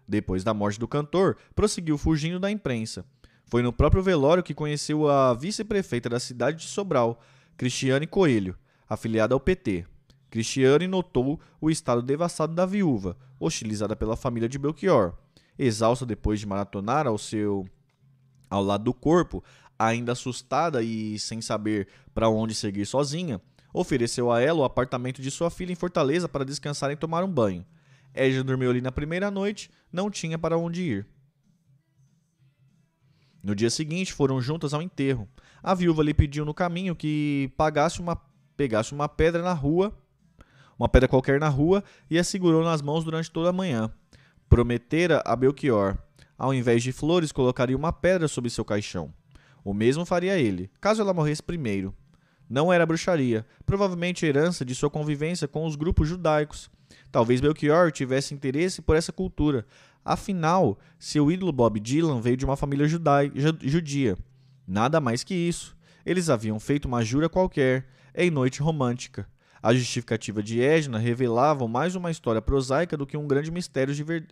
Depois da morte do cantor, prosseguiu fugindo da imprensa, foi no próprio velório que conheceu a vice-prefeita da cidade de Sobral, Cristiane Coelho, afiliada ao PT. Cristiane notou o estado devastado da viúva, hostilizada pela família de Belchior. Exausta depois de maratonar ao seu ao lado do corpo, ainda assustada e sem saber para onde seguir sozinha, ofereceu a ela o apartamento de sua filha em Fortaleza para descansar e tomar um banho. Edna dormiu ali na primeira noite, não tinha para onde ir. No dia seguinte, foram juntas ao enterro. A viúva lhe pediu no caminho que pagasse uma, pegasse uma pedra na rua, uma pedra qualquer na rua, e a segurou nas mãos durante toda a manhã. Prometera a Belchior. Ao invés de flores, colocaria uma pedra sobre seu caixão. O mesmo faria ele, caso ela morresse primeiro. Não era bruxaria, provavelmente herança de sua convivência com os grupos judaicos. Talvez Belchior tivesse interesse por essa cultura, Afinal, seu ídolo Bob Dylan veio de uma família judai, judia. Nada mais que isso. Eles haviam feito uma jura qualquer, em noite romântica. A justificativa de Edna revelava mais uma história prosaica do que um grande mistério de ver...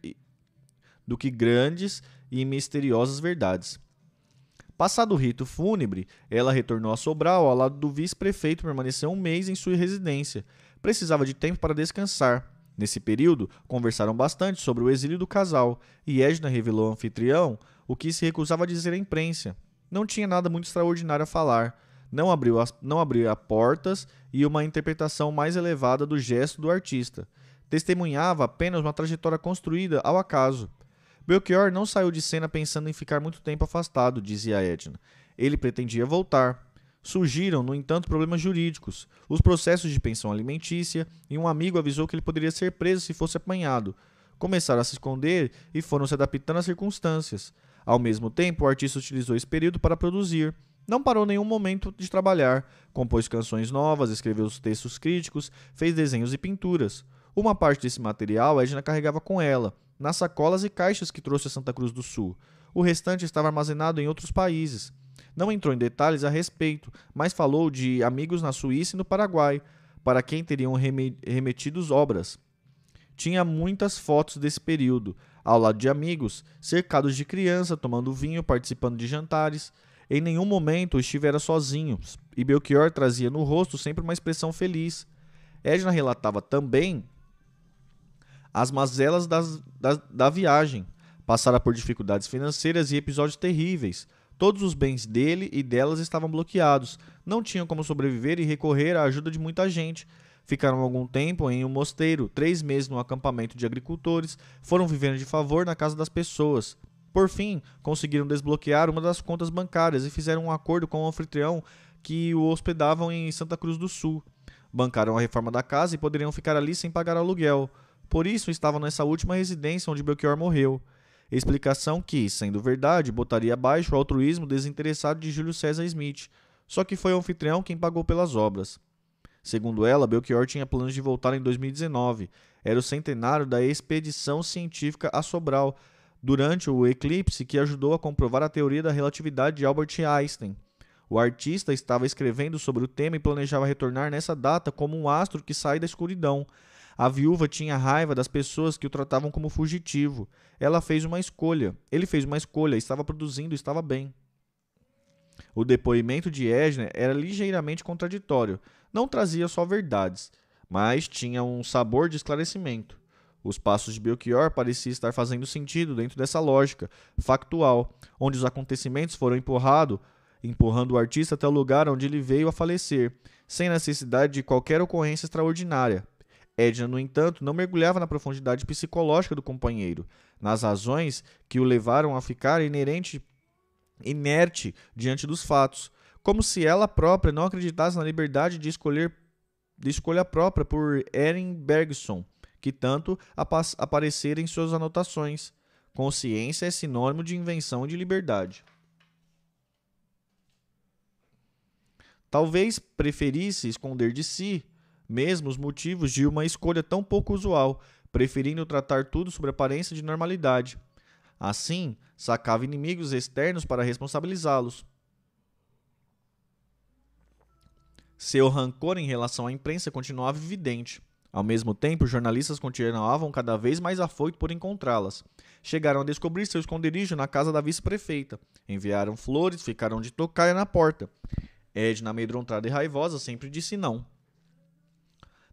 do que grandes e misteriosas verdades. Passado o rito fúnebre, ela retornou a Sobral ao lado do vice-prefeito permaneceu um mês em sua residência. Precisava de tempo para descansar. Nesse período, conversaram bastante sobre o exílio do casal, e Edna revelou ao anfitrião o que se recusava a dizer à imprensa. Não tinha nada muito extraordinário a falar, não abriu, as, não abriu portas e uma interpretação mais elevada do gesto do artista. Testemunhava apenas uma trajetória construída ao acaso. Belchior não saiu de cena pensando em ficar muito tempo afastado, dizia Edna. Ele pretendia voltar. Surgiram, no entanto, problemas jurídicos, os processos de pensão alimentícia, e um amigo avisou que ele poderia ser preso se fosse apanhado. Começaram a se esconder e foram se adaptando às circunstâncias. Ao mesmo tempo, o artista utilizou esse período para produzir. Não parou nenhum momento de trabalhar. Compôs canções novas, escreveu textos críticos, fez desenhos e pinturas. Uma parte desse material Edna carregava com ela, nas sacolas e caixas que trouxe a Santa Cruz do Sul. O restante estava armazenado em outros países. Não entrou em detalhes a respeito, mas falou de amigos na Suíça e no Paraguai, para quem teriam remetido obras. Tinha muitas fotos desse período, ao lado de amigos, cercados de criança, tomando vinho, participando de jantares. Em nenhum momento estivera sozinho, e Belchior trazia no rosto sempre uma expressão feliz. Edna relatava também as mazelas das, da, da viagem. Passara por dificuldades financeiras e episódios terríveis. Todos os bens dele e delas estavam bloqueados. Não tinham como sobreviver e recorrer à ajuda de muita gente. Ficaram algum tempo em um mosteiro, três meses no acampamento de agricultores, foram vivendo de favor na casa das pessoas. Por fim, conseguiram desbloquear uma das contas bancárias e fizeram um acordo com o anfitrião que o hospedavam em Santa Cruz do Sul. Bancaram a reforma da casa e poderiam ficar ali sem pagar aluguel. Por isso estavam nessa última residência onde Belchior morreu. Explicação que, sendo verdade, botaria abaixo o altruísmo desinteressado de Júlio César Smith. Só que foi o anfitrião quem pagou pelas obras. Segundo ela, Belchior tinha planos de voltar em 2019. Era o centenário da expedição científica a Sobral, durante o eclipse que ajudou a comprovar a teoria da relatividade de Albert Einstein. O artista estava escrevendo sobre o tema e planejava retornar nessa data como um astro que sai da escuridão. A viúva tinha raiva das pessoas que o tratavam como fugitivo. Ela fez uma escolha. Ele fez uma escolha, estava produzindo, estava bem. O depoimento de Esner era ligeiramente contraditório. Não trazia só verdades, mas tinha um sabor de esclarecimento. Os passos de Belchior pareciam estar fazendo sentido dentro dessa lógica factual, onde os acontecimentos foram empurrado, empurrando o artista até o lugar onde ele veio a falecer, sem necessidade de qualquer ocorrência extraordinária. Edna, no entanto, não mergulhava na profundidade psicológica do companheiro, nas razões que o levaram a ficar inerente, inerte diante dos fatos, como se ela própria não acreditasse na liberdade de escolher de escolha própria por Erin Bergson, que tanto aparecer em suas anotações. Consciência é sinônimo de invenção e de liberdade. Talvez preferisse esconder de si mesmo os motivos de uma escolha tão pouco usual, preferindo tratar tudo sobre aparência de normalidade. Assim, sacava inimigos externos para responsabilizá-los. Seu rancor em relação à imprensa continuava evidente. Ao mesmo tempo, jornalistas continuavam cada vez mais afoitos por encontrá-las. Chegaram a descobrir seu esconderijo na casa da vice-prefeita. Enviaram flores, ficaram de tocaia na porta. Edna, amedrontada e raivosa, sempre disse não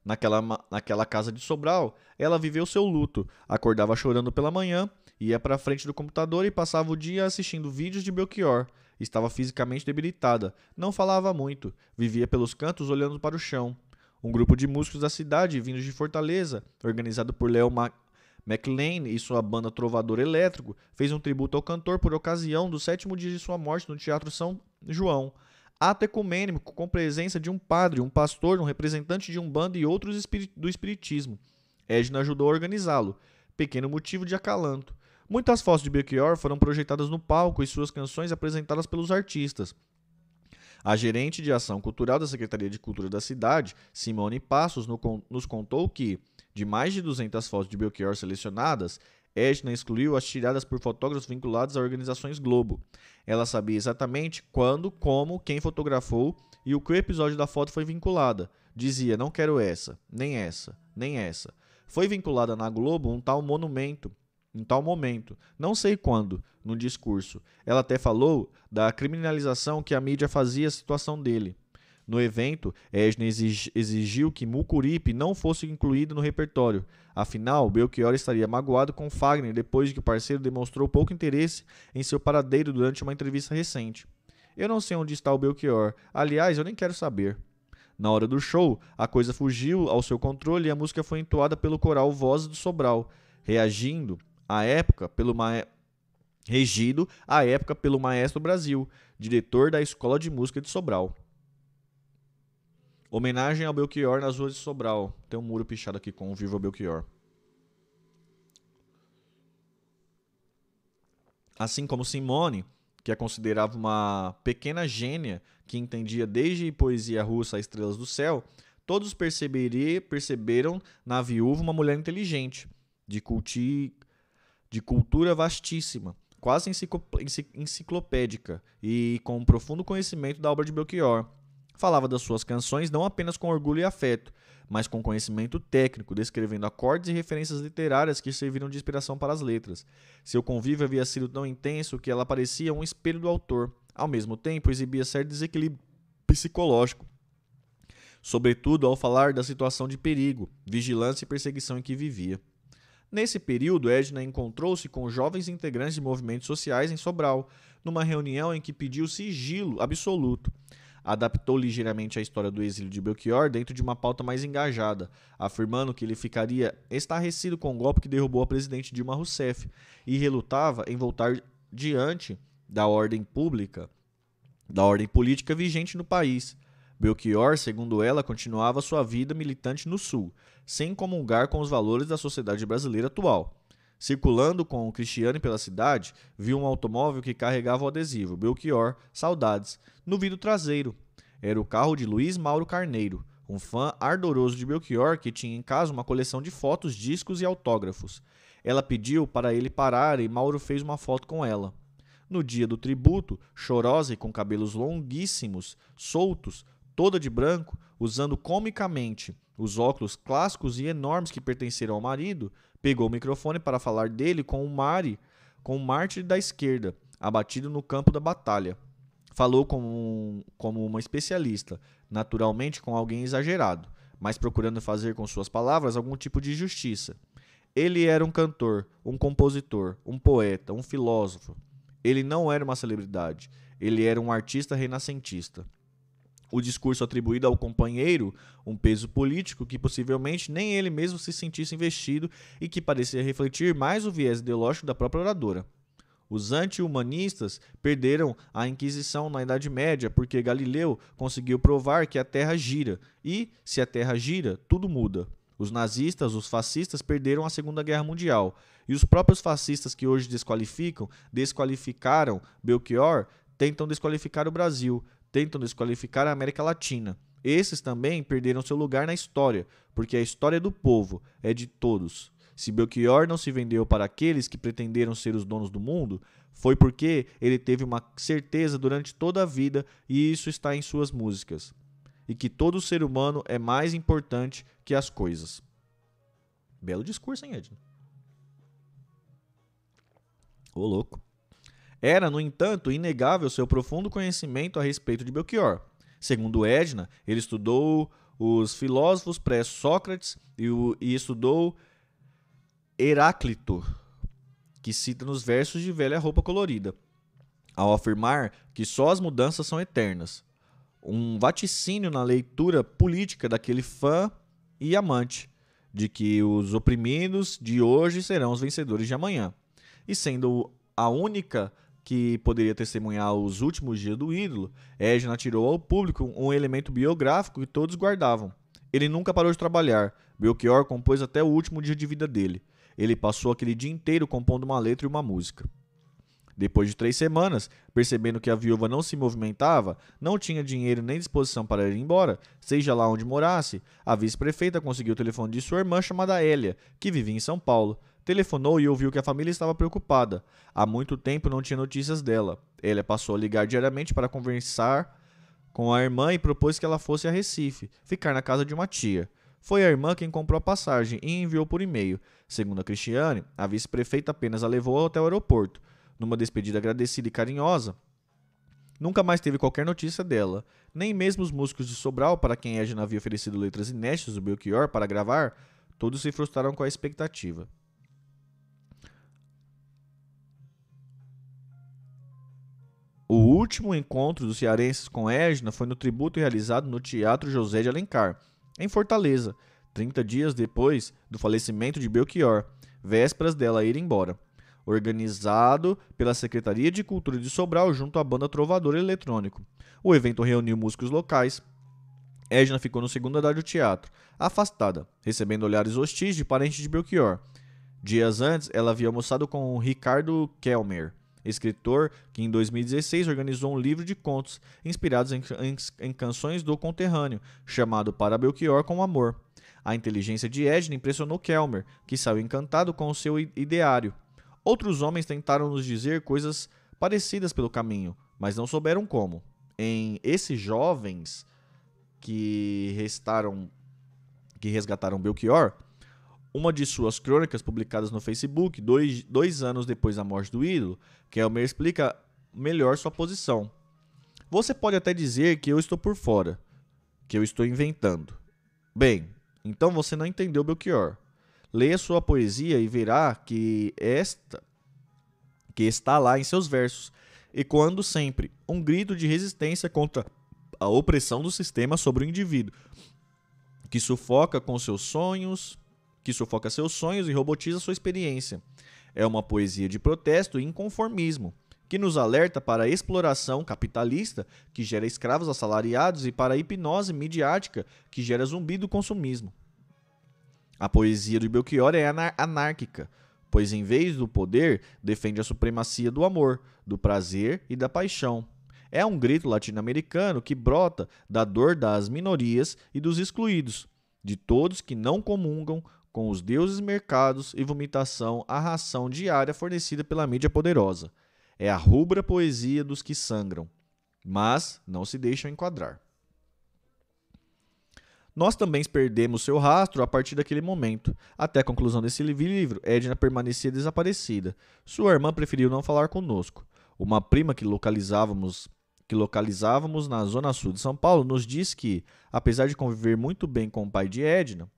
naquela, naquela casa de Sobral, ela viveu seu luto, acordava chorando pela manhã, ia para frente do computador e passava o dia assistindo vídeos de Belchior. Estava fisicamente debilitada, não falava muito, vivia pelos cantos olhando para o chão. Um grupo de músicos da cidade, vindos de Fortaleza, organizado por Leo Mac McLean e sua banda Trovador Elétrico, fez um tributo ao cantor por ocasião do sétimo dia de sua morte no Teatro São João ato ecumênico com presença de um padre, um pastor, um representante de um bando e outros do espiritismo. Edna ajudou a organizá-lo, pequeno motivo de acalanto. Muitas fotos de Belchior foram projetadas no palco e suas canções apresentadas pelos artistas. A gerente de ação cultural da Secretaria de Cultura da cidade, Simone Passos, nos contou que, de mais de 200 fotos de Belchior selecionadas, Edna excluiu as tiradas por fotógrafos vinculados a organizações Globo. Ela sabia exatamente quando, como, quem fotografou e o que o episódio da foto foi vinculada. Dizia: não quero essa, nem essa, nem essa. Foi vinculada na Globo um tal monumento, um tal momento, não sei quando, no discurso. Ela até falou da criminalização que a mídia fazia a situação dele. No evento, Esne exigiu que Mucuripe não fosse incluído no repertório. Afinal, Belchior estaria magoado com Fagner depois de que o parceiro demonstrou pouco interesse em seu paradeiro durante uma entrevista recente. Eu não sei onde está o Belchior. Aliás, eu nem quero saber. Na hora do show, a coisa fugiu ao seu controle e a música foi entoada pelo coral Vozes do Sobral, reagindo à época pelo ma... regido à época pelo Maestro Brasil, diretor da Escola de Música de Sobral. Homenagem ao Belchior nas ruas de Sobral. Tem um muro pichado aqui com o Viva Belchior. Assim como Simone, que a considerava uma pequena gênia que entendia desde poesia russa a estrelas do céu, todos perceberam na viúva uma mulher inteligente, de, culti, de cultura vastíssima, quase enciclopédica e com um profundo conhecimento da obra de Belchior falava das suas canções não apenas com orgulho e afeto, mas com conhecimento técnico, descrevendo acordes e referências literárias que serviram de inspiração para as letras. Seu convívio havia sido tão intenso que ela parecia um espelho do autor. Ao mesmo tempo, exibia certo desequilíbrio psicológico, sobretudo ao falar da situação de perigo, vigilância e perseguição em que vivia. Nesse período, Edna encontrou-se com jovens integrantes de movimentos sociais em Sobral, numa reunião em que pediu sigilo absoluto adaptou ligeiramente a história do exílio de Belchior dentro de uma pauta mais engajada, afirmando que ele ficaria estarrecido com o golpe que derrubou a presidente Dilma Rousseff e relutava em voltar diante da ordem pública, da ordem política vigente no país. Belchior, segundo ela, continuava sua vida militante no Sul, sem comungar com os valores da sociedade brasileira atual. Circulando com o Cristiane pela cidade, viu um automóvel que carregava o adesivo Belchior, saudades, no vidro traseiro. Era o carro de Luiz Mauro Carneiro, um fã ardoroso de Belchior que tinha em casa uma coleção de fotos, discos e autógrafos. Ela pediu para ele parar e Mauro fez uma foto com ela. No dia do tributo, chorosa e com cabelos longuíssimos, soltos, toda de branco, usando comicamente os óculos clássicos e enormes que pertenceram ao marido, pegou o microfone para falar dele com o Mari, com o mártir da esquerda, abatido no campo da batalha. Falou como, como uma especialista, naturalmente com alguém exagerado, mas procurando fazer com suas palavras algum tipo de justiça. Ele era um cantor, um compositor, um poeta, um filósofo. Ele não era uma celebridade, ele era um artista renascentista o discurso atribuído ao companheiro um peso político que possivelmente nem ele mesmo se sentisse investido e que parecia refletir mais o viés ideológico da própria oradora. Os anti-humanistas perderam a Inquisição na Idade Média porque Galileu conseguiu provar que a Terra gira e, se a Terra gira, tudo muda. Os nazistas, os fascistas perderam a Segunda Guerra Mundial e os próprios fascistas que hoje desqualificam, desqualificaram Belchior, tentam desqualificar o Brasil, tentam desqualificar a América Latina. Esses também perderam seu lugar na história, porque a história do povo, é de todos. Se Belchior não se vendeu para aqueles que pretenderam ser os donos do mundo, foi porque ele teve uma certeza durante toda a vida, e isso está em suas músicas. E que todo ser humano é mais importante que as coisas. Belo discurso, hein, Edna? Ô, louco. Era, no entanto, inegável seu profundo conhecimento a respeito de Belchior. Segundo Edna, ele estudou os filósofos pré-Sócrates e, e estudou Heráclito, que cita nos versos de Velha Roupa Colorida, ao afirmar que só as mudanças são eternas. Um vaticínio na leitura política daquele fã e amante, de que os oprimidos de hoje serão os vencedores de amanhã. E sendo a única que poderia testemunhar os últimos dias do ídolo, Edna tirou ao público um elemento biográfico que todos guardavam. Ele nunca parou de trabalhar. Belchior compôs até o último dia de vida dele. Ele passou aquele dia inteiro compondo uma letra e uma música. Depois de três semanas, percebendo que a viúva não se movimentava, não tinha dinheiro nem disposição para ir embora, seja lá onde morasse, a vice-prefeita conseguiu o telefone de sua irmã chamada Hélia, que vivia em São Paulo. Telefonou e ouviu que a família estava preocupada. Há muito tempo não tinha notícias dela. Ele passou a ligar diariamente para conversar com a irmã e propôs que ela fosse a Recife, ficar na casa de uma tia. Foi a irmã quem comprou a passagem e enviou por e-mail. Segundo a Cristiane, a vice-prefeita apenas a levou até o aeroporto. Numa despedida agradecida e carinhosa, nunca mais teve qualquer notícia dela. Nem mesmo os músicos de Sobral, para quem Edna havia oferecido letras inéditas do Belchior para gravar, todos se frustraram com a expectativa. O último encontro dos cearenses com Edna foi no tributo realizado no Teatro José de Alencar, em Fortaleza, 30 dias depois do falecimento de Belchior, vésperas dela ir embora. Organizado pela Secretaria de Cultura de Sobral junto à banda Trovador Eletrônico. O evento reuniu músicos locais. Edna ficou no segundo andar do teatro, afastada, recebendo olhares hostis de parentes de Belchior. Dias antes, ela havia almoçado com Ricardo Kelmer, escritor que em 2016 organizou um livro de contos inspirados em, em, em canções do conterrâneo, chamado Para Belchior com Amor. A inteligência de Edna impressionou Kelmer, que saiu encantado com o seu ideário. Outros homens tentaram nos dizer coisas parecidas pelo caminho, mas não souberam como. Em esses jovens que restaram que resgataram Belchior, uma de suas crônicas publicadas no Facebook, dois, dois anos depois da morte do ídolo, Kelmer explica melhor sua posição. Você pode até dizer que eu estou por fora, que eu estou inventando. Bem, então você não entendeu Belchior. Leia sua poesia e verá que esta que está lá em seus versos, ecoando sempre um grito de resistência contra a opressão do sistema sobre o indivíduo, que sufoca com seus sonhos, que sufoca seus sonhos e robotiza sua experiência. É uma poesia de protesto e inconformismo, que nos alerta para a exploração capitalista, que gera escravos assalariados, e para a hipnose midiática, que gera zumbi do consumismo. A poesia de Belchior é anárquica, pois em vez do poder, defende a supremacia do amor, do prazer e da paixão. É um grito latino-americano que brota da dor das minorias e dos excluídos, de todos que não comungam com os deuses mercados e vomitação a ração diária fornecida pela mídia poderosa. É a rubra poesia dos que sangram, mas não se deixam enquadrar. Nós também perdemos seu rastro a partir daquele momento. Até a conclusão desse livro, Edna permanecia desaparecida. Sua irmã preferiu não falar conosco. Uma prima que localizávamos que localizávamos na zona sul de São Paulo nos disse que, apesar de conviver muito bem com o pai de Edna,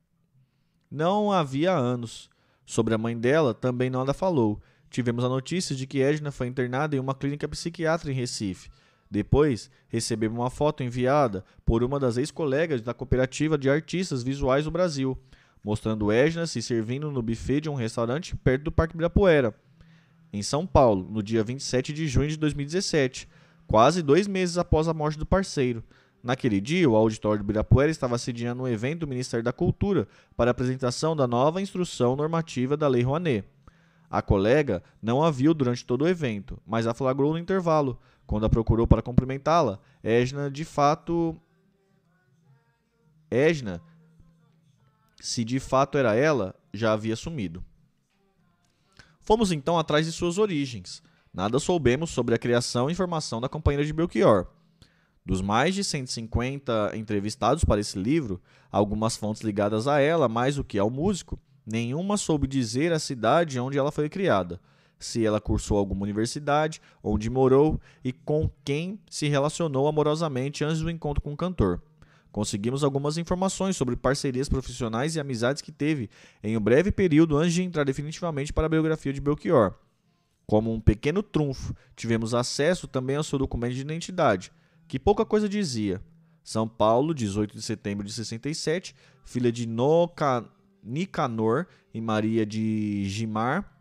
não havia anos. Sobre a mãe dela, também nada falou. Tivemos a notícia de que Edna foi internada em uma clínica psiquiátrica em Recife. Depois, recebemos uma foto enviada por uma das ex-colegas da Cooperativa de Artistas Visuais do Brasil, mostrando Edna se servindo no buffet de um restaurante perto do Parque Ibirapuera, em São Paulo, no dia 27 de junho de 2017, quase dois meses após a morte do parceiro. Naquele dia, o auditório do Ibirapuera estava sediando um evento do Ministério da Cultura para a apresentação da nova instrução normativa da Lei Rouanet. A colega não a viu durante todo o evento, mas a flagrou no intervalo. Quando a procurou para cumprimentá-la, Edna de fato. Edna, se de fato era ela, já havia sumido. Fomos então atrás de suas origens. Nada soubemos sobre a criação e formação da companheira de Belchior. Dos mais de 150 entrevistados para esse livro, algumas fontes ligadas a ela mais do que ao músico, nenhuma soube dizer a cidade onde ela foi criada, se ela cursou alguma universidade, onde morou e com quem se relacionou amorosamente antes do encontro com o cantor. Conseguimos algumas informações sobre parcerias profissionais e amizades que teve em um breve período antes de entrar definitivamente para a biografia de Belchior. Como um pequeno trunfo, tivemos acesso também ao seu documento de identidade, que pouca coisa dizia. São Paulo, 18 de setembro de 67, filha de Noca, Nicanor e Maria de Gimar.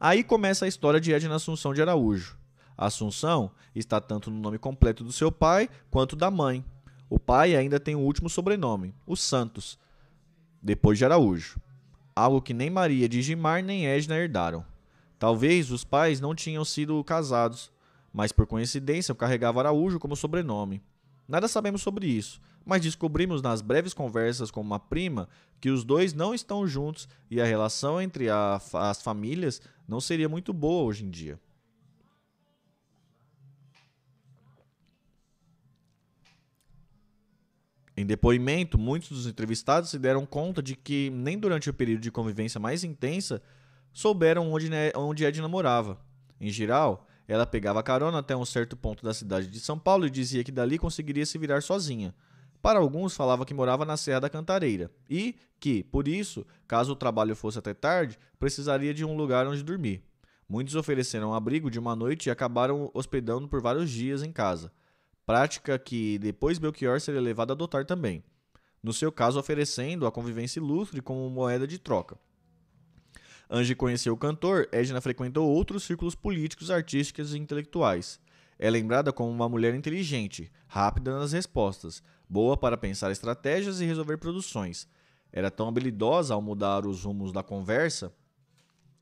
Aí começa a história de Edna Assunção de Araújo. A Assunção está tanto no nome completo do seu pai quanto da mãe. O pai ainda tem o último sobrenome, o Santos, depois de Araújo. Algo que nem Maria de Gimar nem Edna herdaram. Talvez os pais não tinham sido casados, mas por coincidência eu carregava Araújo como sobrenome. Nada sabemos sobre isso, mas descobrimos nas breves conversas com uma prima que os dois não estão juntos e a relação entre a, as famílias não seria muito boa hoje em dia. Em depoimento, muitos dos entrevistados se deram conta de que, nem durante o período de convivência mais intensa, souberam onde, onde Edna morava. Em geral, ela pegava carona até um certo ponto da cidade de São Paulo e dizia que dali conseguiria se virar sozinha. Para alguns, falava que morava na Serra da Cantareira e que, por isso, caso o trabalho fosse até tarde, precisaria de um lugar onde dormir. Muitos ofereceram abrigo de uma noite e acabaram hospedando por vários dias em casa prática que depois Belchior seria levado a adotar também, no seu caso oferecendo a convivência ilustre como moeda de troca. Ange conheceu o cantor, Edna frequentou outros círculos políticos, artísticos e intelectuais. É lembrada como uma mulher inteligente, rápida nas respostas, boa para pensar estratégias e resolver produções. Era tão habilidosa ao mudar os rumos da conversa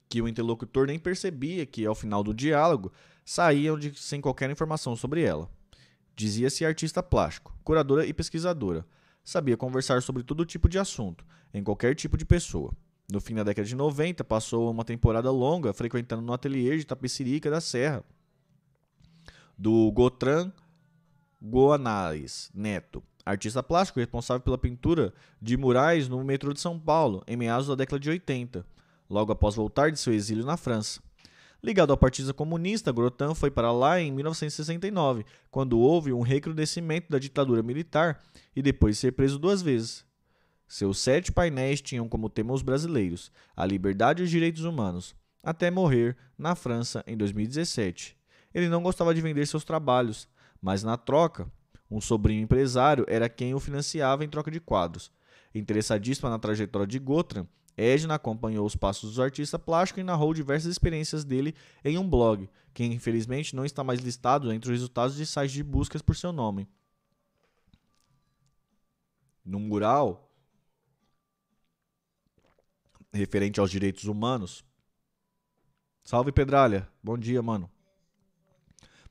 que o interlocutor nem percebia que, ao final do diálogo, saíam de, sem qualquer informação sobre ela. Dizia-se artista plástico, curadora e pesquisadora. Sabia conversar sobre todo tipo de assunto, em qualquer tipo de pessoa. No fim da década de 90, passou uma temporada longa frequentando no ateliê de Tapecerica da Serra, do Gotran Goanais Neto, artista plástico responsável pela pintura de murais no metrô de São Paulo, em meados da década de 80, logo após voltar de seu exílio na França. Ligado ao Partido Comunista, Grotan foi para lá em 1969, quando houve um recrudescimento da ditadura militar e depois de ser preso duas vezes. Seus sete painéis tinham como tema os brasileiros, a liberdade e os direitos humanos, até morrer na França em 2017. Ele não gostava de vender seus trabalhos, mas na troca, um sobrinho empresário era quem o financiava em troca de quadros. Interessadíssima na trajetória de Gotran, Edna acompanhou os passos do artista plástico e narrou diversas experiências dele em um blog, que infelizmente não está mais listado entre os resultados de sites de buscas por seu nome. No mural referente aos direitos humanos. Salve Pedralha, bom dia, mano.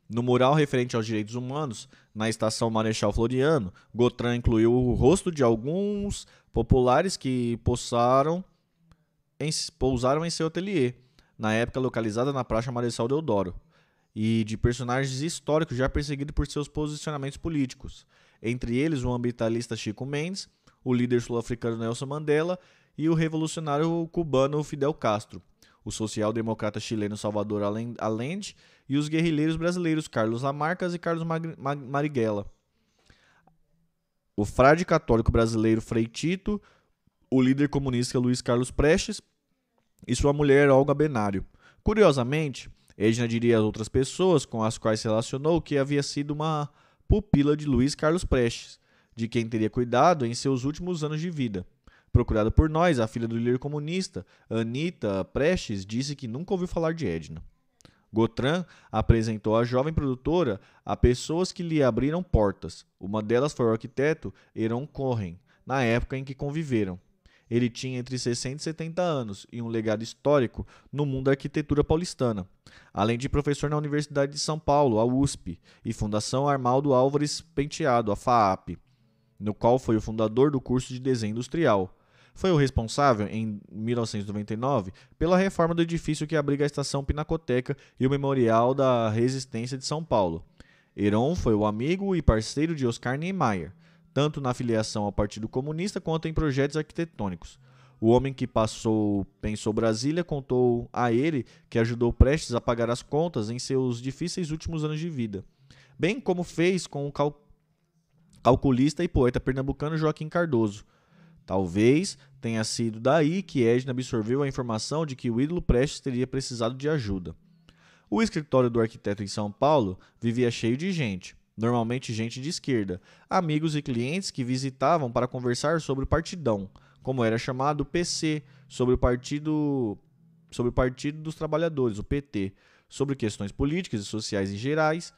No mural referente aos direitos humanos, na estação Marechal Floriano, Gotran incluiu o rosto de alguns populares que possaram em, pousaram em seu ateliê, na época localizada na Praça Marechal Deodoro, e de personagens históricos já perseguidos por seus posicionamentos políticos, entre eles o ambientalista Chico Mendes, o líder sul-africano Nelson Mandela e o revolucionário cubano Fidel Castro, o social-democrata chileno Salvador Allende e os guerrilheiros brasileiros Carlos Lamarcas e Carlos Marighella. O frade católico brasileiro Frei Tito, o líder comunista Luiz Carlos Prestes e sua mulher Olga Benário. Curiosamente, Edna diria às outras pessoas com as quais se relacionou que havia sido uma pupila de Luiz Carlos Prestes, de quem teria cuidado em seus últimos anos de vida. Procurada por nós, a filha do líder comunista, Anita Prestes, disse que nunca ouviu falar de Edna. Gotran apresentou a jovem produtora a pessoas que lhe abriram portas. Uma delas foi o arquiteto Heron Cohen, na época em que conviveram. Ele tinha entre 60 e 70 anos e um legado histórico no mundo da arquitetura paulistana, além de professor na Universidade de São Paulo, a USP, e Fundação Armaldo Álvares Penteado, a FAAP, no qual foi o fundador do curso de desenho industrial. Foi o responsável, em 1999, pela reforma do edifício que abriga a estação Pinacoteca e o Memorial da Resistência de São Paulo. Heron foi o amigo e parceiro de Oscar Niemeyer, tanto na filiação ao Partido Comunista quanto em projetos arquitetônicos. O homem que passou pensou Brasília contou a ele que ajudou Prestes a pagar as contas em seus difíceis últimos anos de vida, bem como fez com o cal calculista e poeta pernambucano Joaquim Cardoso. Talvez tenha sido daí que Edna absorveu a informação de que o ídolo Prestes teria precisado de ajuda. O escritório do arquiteto em São Paulo vivia cheio de gente normalmente gente de esquerda, amigos e clientes que visitavam para conversar sobre o partidão, como era chamado o PC, sobre o partido sobre o Partido dos Trabalhadores, o PT, sobre questões políticas e sociais em gerais,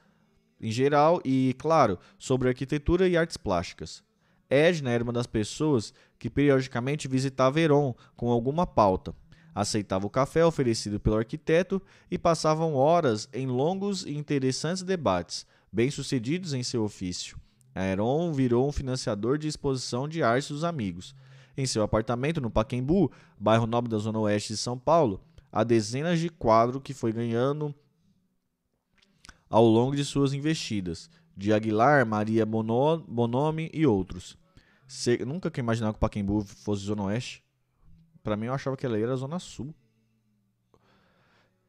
em geral e, claro, sobre arquitetura e artes plásticas. Edna era uma das pessoas que periodicamente visitava Heron com alguma pauta. Aceitava o café oferecido pelo arquiteto e passavam horas em longos e interessantes debates, bem-sucedidos em seu ofício. Aeron virou um financiador de exposição de arte dos amigos. Em seu apartamento no Paquembu, bairro nobre da zona oeste de São Paulo, há dezenas de quadros que foi ganhando ao longo de suas investidas, de Aguilar, Maria Bonomi e outros. Nunca que imaginar que o Paquembu fosse zona oeste. Para mim eu achava que ela era zona sul.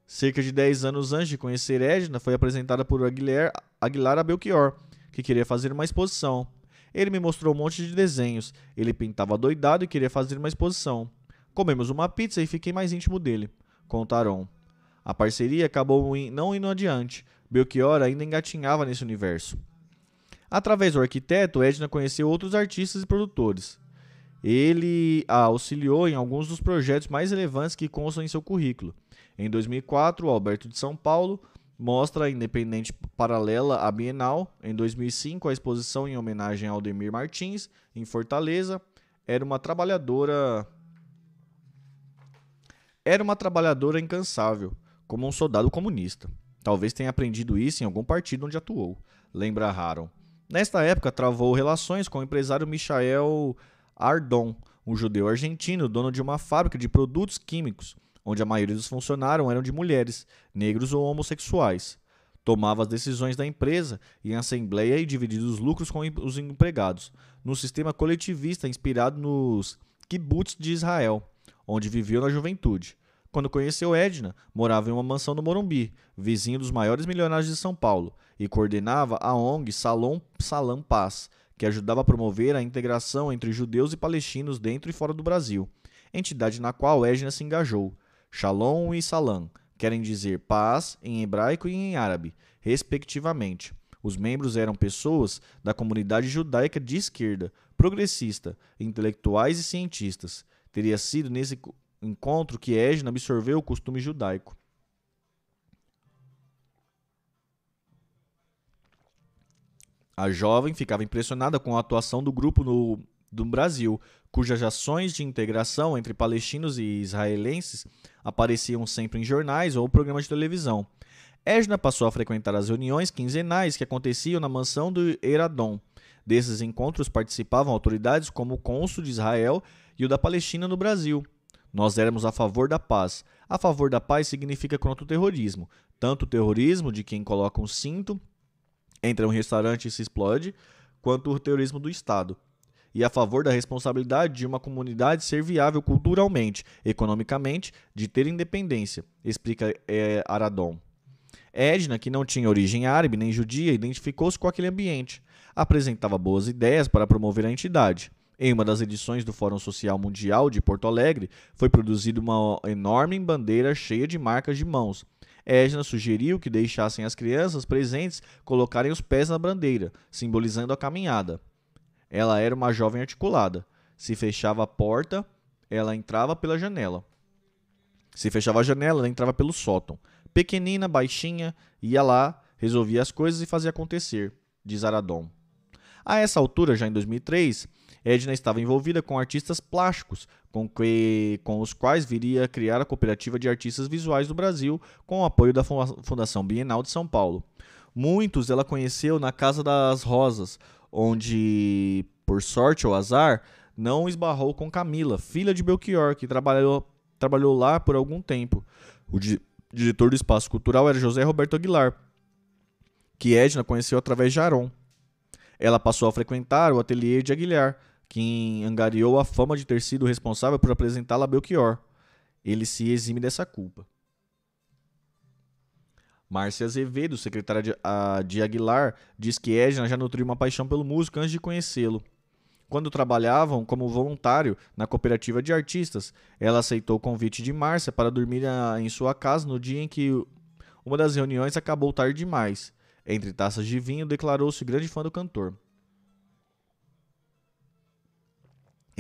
Cerca de 10 anos antes de conhecer Edna, foi apresentada por Aguilar, Aguilar a Belchior, que queria fazer uma exposição. Ele me mostrou um monte de desenhos. Ele pintava doidado e queria fazer uma exposição. Comemos uma pizza e fiquei mais íntimo dele, contaram. A parceria acabou não indo adiante. Belchior ainda engatinhava nesse universo. Através do arquiteto, Edna conheceu outros artistas e produtores. Ele a auxiliou em alguns dos projetos mais relevantes que constam em seu currículo. Em 2004, o Alberto de São Paulo mostra a independente paralela à Bienal. Em 2005, a exposição em homenagem ao Demir Martins, em Fortaleza, era uma trabalhadora era uma trabalhadora incansável, como um soldado comunista. Talvez tenha aprendido isso em algum partido onde atuou, lembra Haron. Nesta época, travou relações com o empresário Michael Ardon, um judeu argentino, dono de uma fábrica de produtos químicos, onde a maioria dos funcionários eram de mulheres, negros ou homossexuais. Tomava as decisões da empresa em assembleia e dividia os lucros com os empregados, num sistema coletivista inspirado nos kibbutz de Israel, onde viveu na juventude. Quando conheceu Edna, morava em uma mansão no Morumbi, vizinho dos maiores milionários de São Paulo, e coordenava a ONG Salom Salam Paz, que ajudava a promover a integração entre judeus e palestinos dentro e fora do Brasil, entidade na qual Edna se engajou. Shalom e Salam querem dizer paz em hebraico e em árabe, respectivamente. Os membros eram pessoas da comunidade judaica de esquerda, progressista, intelectuais e cientistas. Teria sido nesse encontro que Edna absorveu o costume judaico. A jovem ficava impressionada com a atuação do grupo no, do Brasil, cujas ações de integração entre palestinos e israelenses apareciam sempre em jornais ou programas de televisão. Edna passou a frequentar as reuniões quinzenais que aconteciam na mansão do Eradon. Desses encontros participavam autoridades como o cônsul de Israel e o da Palestina no Brasil. Nós éramos a favor da paz. A favor da paz significa contra o terrorismo. Tanto o terrorismo de quem coloca um cinto, entra em um restaurante e se explode, quanto o terrorismo do Estado. E a favor da responsabilidade de uma comunidade ser viável culturalmente, economicamente, de ter independência, explica é, Aradon. Edna, que não tinha origem árabe nem judia, identificou-se com aquele ambiente. Apresentava boas ideias para promover a entidade. Em uma das edições do Fórum Social Mundial de Porto Alegre, foi produzida uma enorme bandeira cheia de marcas de mãos. Edna sugeriu que deixassem as crianças presentes colocarem os pés na bandeira, simbolizando a caminhada. Ela era uma jovem articulada. Se fechava a porta, ela entrava pela janela. Se fechava a janela, ela entrava pelo sótão. Pequenina, baixinha, ia lá, resolvia as coisas e fazia acontecer, diz Aradon. A essa altura, já em 2003, Edna estava envolvida com artistas plásticos, com, que, com os quais viria a criar a Cooperativa de Artistas Visuais do Brasil, com o apoio da Fundação Bienal de São Paulo. Muitos ela conheceu na Casa das Rosas, onde, por sorte ou azar, não esbarrou com Camila, filha de Belchior, que trabalhou, trabalhou lá por algum tempo. O di diretor do espaço cultural era José Roberto Aguilar, que Edna conheceu através de Aron. Ela passou a frequentar o ateliê de Aguilar, quem angariou a fama de ter sido responsável por apresentá-la a Belchior. Ele se exime dessa culpa. Márcia Azevedo, secretária de, a, de Aguilar, diz que Edna já nutriu uma paixão pelo músico antes de conhecê-lo. Quando trabalhavam como voluntário na cooperativa de artistas, ela aceitou o convite de Márcia para dormir a, em sua casa no dia em que uma das reuniões acabou tarde demais. Entre taças de vinho, declarou-se grande fã do cantor.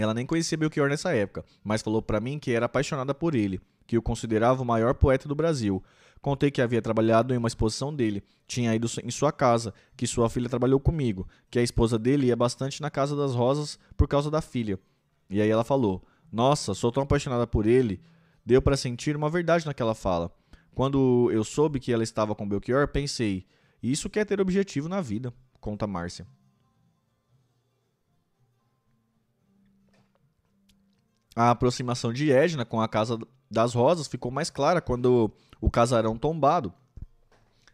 Ela nem conhecia Belchior nessa época, mas falou para mim que era apaixonada por ele, que o considerava o maior poeta do Brasil. Contei que havia trabalhado em uma exposição dele, tinha ido em sua casa, que sua filha trabalhou comigo, que a esposa dele ia bastante na Casa das Rosas por causa da filha. E aí ela falou: Nossa, sou tão apaixonada por ele. Deu para sentir uma verdade naquela fala. Quando eu soube que ela estava com Belchior, pensei: Isso quer ter objetivo na vida, conta Márcia. A aproximação de Edna com a Casa das Rosas ficou mais clara quando o casarão tombado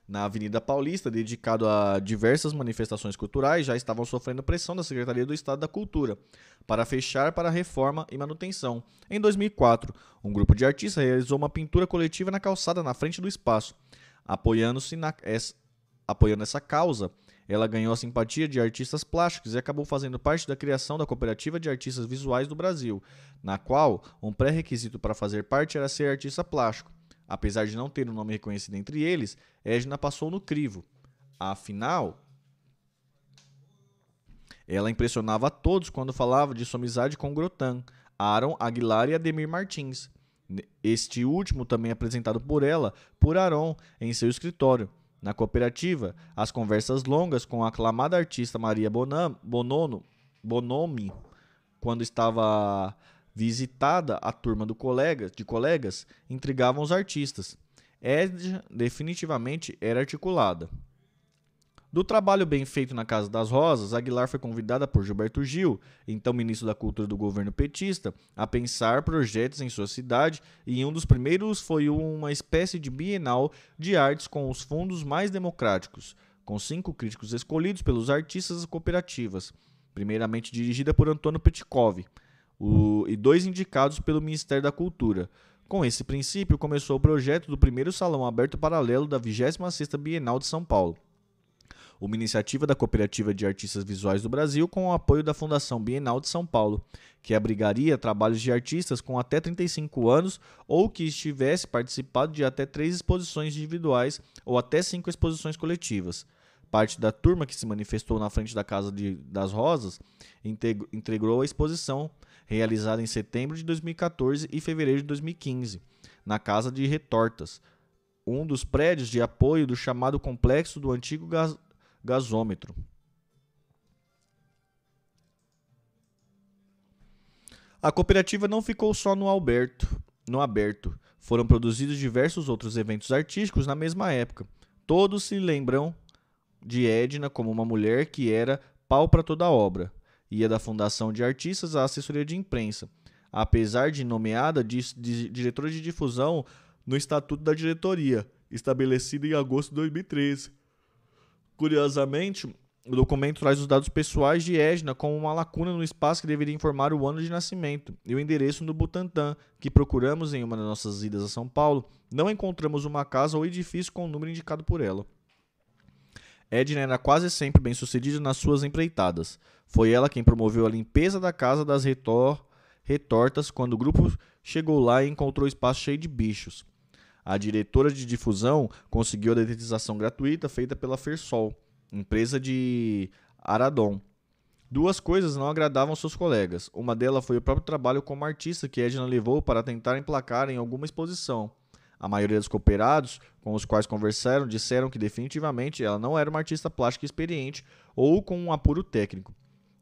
na Avenida Paulista, dedicado a diversas manifestações culturais, já estavam sofrendo pressão da Secretaria do Estado da Cultura para fechar para reforma e manutenção. Em 2004, um grupo de artistas realizou uma pintura coletiva na calçada na frente do espaço. Apoiando-se na, apoiando essa causa, ela ganhou a simpatia de artistas plásticos e acabou fazendo parte da criação da Cooperativa de Artistas Visuais do Brasil, na qual um pré-requisito para fazer parte era ser artista plástico. Apesar de não ter um nome reconhecido entre eles, Edna passou no crivo. Afinal, ela impressionava a todos quando falava de sua amizade com Grotan, Aaron Aguilar e Ademir Martins. Este último também apresentado por ela, por Aaron, em seu escritório. Na cooperativa, as conversas longas com a aclamada artista Maria Bonam, Bonono, Bonomi, quando estava visitada a turma do colega, de colegas, intrigavam os artistas. Edna definitivamente era articulada. Do trabalho bem feito na Casa das Rosas, Aguilar foi convidada por Gilberto Gil, então ministro da Cultura do governo petista, a pensar projetos em sua cidade e um dos primeiros foi uma espécie de bienal de artes com os fundos mais democráticos, com cinco críticos escolhidos pelos artistas cooperativas, primeiramente dirigida por Antônio Petkov, o, e dois indicados pelo Ministério da Cultura. Com esse princípio, começou o projeto do primeiro salão aberto paralelo da 26ª Bienal de São Paulo. Uma iniciativa da Cooperativa de Artistas Visuais do Brasil com o apoio da Fundação Bienal de São Paulo, que abrigaria trabalhos de artistas com até 35 anos ou que estivesse participado de até três exposições individuais ou até cinco exposições coletivas. Parte da turma que se manifestou na frente da Casa de, das Rosas integrou a exposição realizada em setembro de 2014 e fevereiro de 2015, na Casa de Retortas, um dos prédios de apoio do chamado complexo do antigo gasômetro. A cooperativa não ficou só no Alberto, no aberto. Foram produzidos diversos outros eventos artísticos na mesma época. Todos se lembram de Edna como uma mulher que era pau para toda a obra ia da Fundação de Artistas à assessoria de imprensa, apesar de nomeada de, de diretora de difusão no Estatuto da Diretoria, estabelecido em agosto de 2013. Curiosamente, o documento traz os dados pessoais de Edna como uma lacuna no espaço que deveria informar o ano de nascimento e o endereço no Butantã, que procuramos em uma das nossas idas a São Paulo, não encontramos uma casa ou edifício com o número indicado por ela. Edna era quase sempre bem sucedida nas suas empreitadas. Foi ela quem promoveu a limpeza da casa das retor retortas quando o grupo chegou lá e encontrou espaço cheio de bichos. A diretora de difusão conseguiu a detetização gratuita feita pela Fersol, empresa de Aradon. Duas coisas não agradavam seus colegas. Uma delas foi o próprio trabalho como artista que Edna levou para tentar emplacar em alguma exposição. A maioria dos cooperados com os quais conversaram disseram que definitivamente ela não era uma artista plástica experiente ou com um apuro técnico.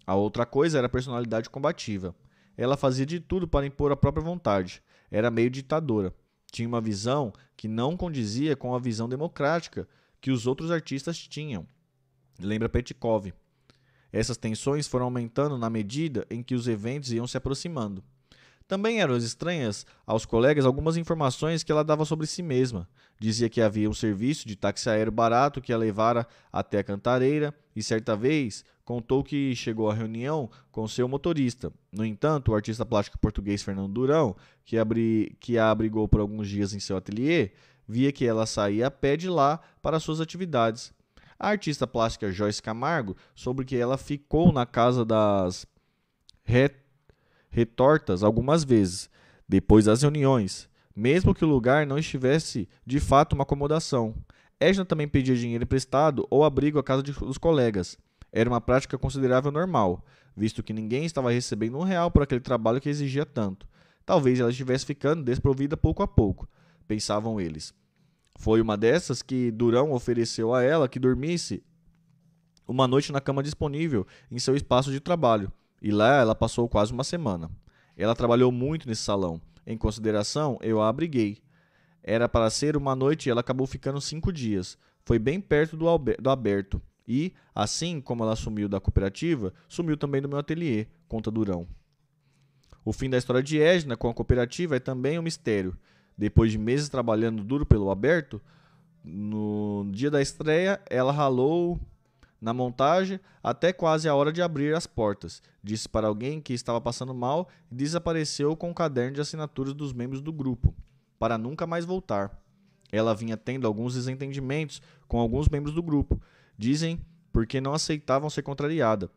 A outra coisa era a personalidade combativa. Ela fazia de tudo para impor a própria vontade. Era meio ditadora. Tinha uma visão que não condizia com a visão democrática que os outros artistas tinham. Lembra Petkov. Essas tensões foram aumentando na medida em que os eventos iam se aproximando. Também eram estranhas aos colegas algumas informações que ela dava sobre si mesma. Dizia que havia um serviço de táxi aéreo barato que a levara até a Cantareira e certa vez contou que chegou à reunião com seu motorista. No entanto, o artista plástico português Fernando Durão, que, abri, que a abrigou por alguns dias em seu ateliê, via que ela saía a pé de lá para suas atividades. A artista plástica Joyce Camargo soube que ela ficou na casa das Ret retortas algumas vezes, depois das reuniões, mesmo que o lugar não estivesse de fato uma acomodação. Edna também pedia dinheiro emprestado ou abrigo à casa dos colegas. Era uma prática considerável normal, visto que ninguém estava recebendo um real por aquele trabalho que exigia tanto. Talvez ela estivesse ficando desprovida pouco a pouco, pensavam eles. Foi uma dessas que Durão ofereceu a ela que dormisse uma noite na cama disponível em seu espaço de trabalho. E lá ela passou quase uma semana. Ela trabalhou muito nesse salão. Em consideração, eu a abriguei. Era para ser uma noite e ela acabou ficando cinco dias. Foi bem perto do, do aberto. E, assim como ela sumiu da cooperativa, sumiu também do meu ateliê, conta Durão. O fim da história de Edna com a cooperativa é também um mistério. Depois de meses trabalhando duro pelo aberto, no dia da estreia, ela ralou na montagem até quase a hora de abrir as portas. Disse para alguém que estava passando mal e desapareceu com o caderno de assinaturas dos membros do grupo, para nunca mais voltar. Ela vinha tendo alguns desentendimentos com alguns membros do grupo. Dizem porque não aceitavam ser contrariada.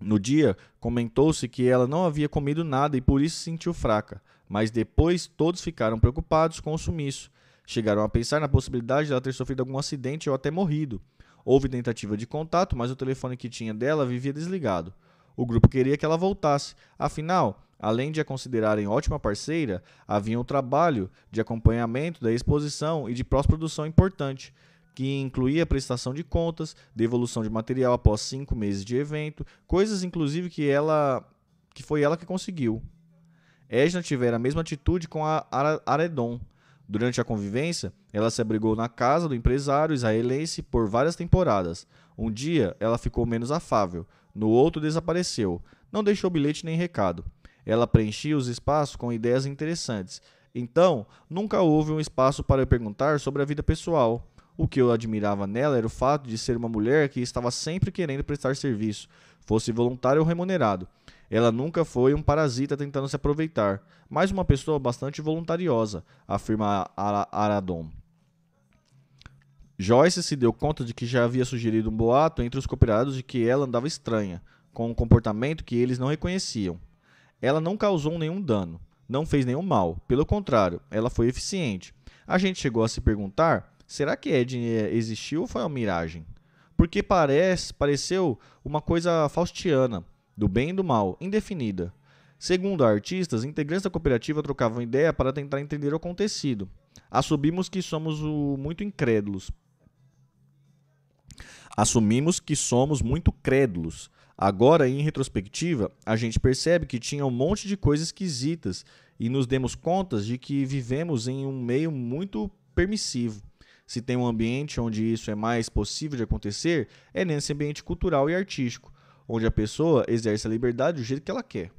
No dia, comentou-se que ela não havia comido nada e por isso se sentiu fraca, mas depois todos ficaram preocupados com o sumiço. Chegaram a pensar na possibilidade de ela ter sofrido algum acidente ou até morrido. Houve tentativa de contato, mas o telefone que tinha dela vivia desligado. O grupo queria que ela voltasse, afinal, além de a considerarem ótima parceira, havia um trabalho de acompanhamento da exposição e de pós-produção importante que incluía prestação de contas, devolução de material após cinco meses de evento, coisas inclusive que ela que foi ela que conseguiu. Edna tivera a mesma atitude com a Aredon. Durante a convivência, ela se abrigou na casa do empresário israelense por várias temporadas. Um dia, ela ficou menos afável, no outro, desapareceu. Não deixou bilhete nem recado. Ela preenchia os espaços com ideias interessantes. Então, nunca houve um espaço para eu perguntar sobre a vida pessoal. O que eu admirava nela era o fato de ser uma mulher que estava sempre querendo prestar serviço, fosse voluntário ou remunerado. Ela nunca foi um parasita tentando se aproveitar, mas uma pessoa bastante voluntariosa, afirma Aradon. Joyce se deu conta de que já havia sugerido um boato entre os cooperados de que ela andava estranha, com um comportamento que eles não reconheciam. Ela não causou nenhum dano, não fez nenhum mal, pelo contrário, ela foi eficiente. A gente chegou a se perguntar Será que Ed existiu ou foi uma miragem? Porque parece, pareceu uma coisa faustiana, do bem e do mal, indefinida. Segundo artistas, integrantes da cooperativa trocavam ideia para tentar entender o acontecido. Assumimos que somos o, muito incrédulos. Assumimos que somos muito crédulos. Agora, em retrospectiva, a gente percebe que tinha um monte de coisas esquisitas e nos demos conta de que vivemos em um meio muito permissivo se tem um ambiente onde isso é mais possível de acontecer, é nesse ambiente cultural e artístico, onde a pessoa exerce a liberdade do jeito que ela quer.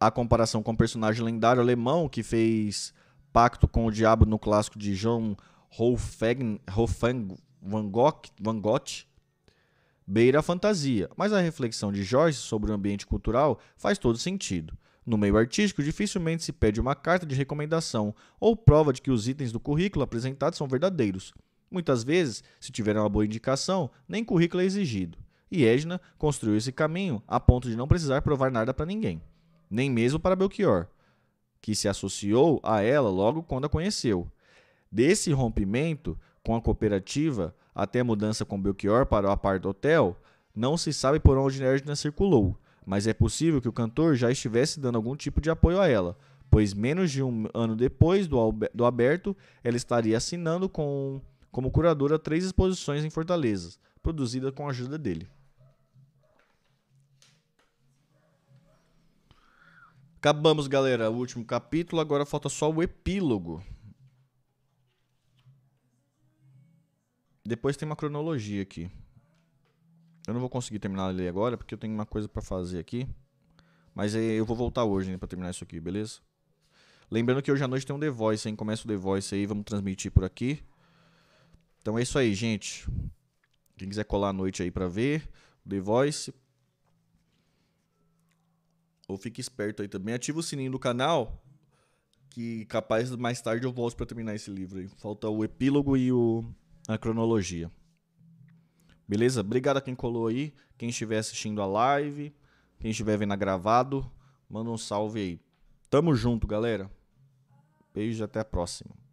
A comparação com o personagem lendário alemão que fez pacto com o diabo no clássico de John Wolfgang, Van Gogh, Van Gogh beira a fantasia, mas a reflexão de Joyce sobre o ambiente cultural faz todo sentido. No meio artístico, dificilmente se pede uma carta de recomendação ou prova de que os itens do currículo apresentados são verdadeiros. Muitas vezes, se tiver uma boa indicação, nem currículo é exigido. E Edna construiu esse caminho a ponto de não precisar provar nada para ninguém, nem mesmo para Belchior, que se associou a ela logo quando a conheceu. Desse rompimento com a cooperativa até a mudança com Belchior para o Apart Hotel, não se sabe por onde Edna circulou mas é possível que o cantor já estivesse dando algum tipo de apoio a ela, pois menos de um ano depois do, do aberto, ela estaria assinando com, como curadora três exposições em Fortaleza, produzidas com a ajuda dele. Acabamos, galera, o último capítulo, agora falta só o epílogo. Depois tem uma cronologia aqui. Eu não vou conseguir terminar ler agora, porque eu tenho uma coisa para fazer aqui. Mas eu vou voltar hoje né, para terminar isso aqui, beleza? Lembrando que hoje à noite tem um The Voice, hein? Começa o The Voice aí, vamos transmitir por aqui. Então é isso aí, gente. Quem quiser colar à noite aí para ver The Voice. Ou fique esperto aí também. Ativa o sininho do canal. Que capaz mais tarde eu volto para terminar esse livro aí. Falta o epílogo e o, a cronologia. Beleza? Obrigado a quem colou aí, quem estiver assistindo a live, quem estiver vendo a gravado, manda um salve aí. Tamo junto, galera. Beijo e até a próxima.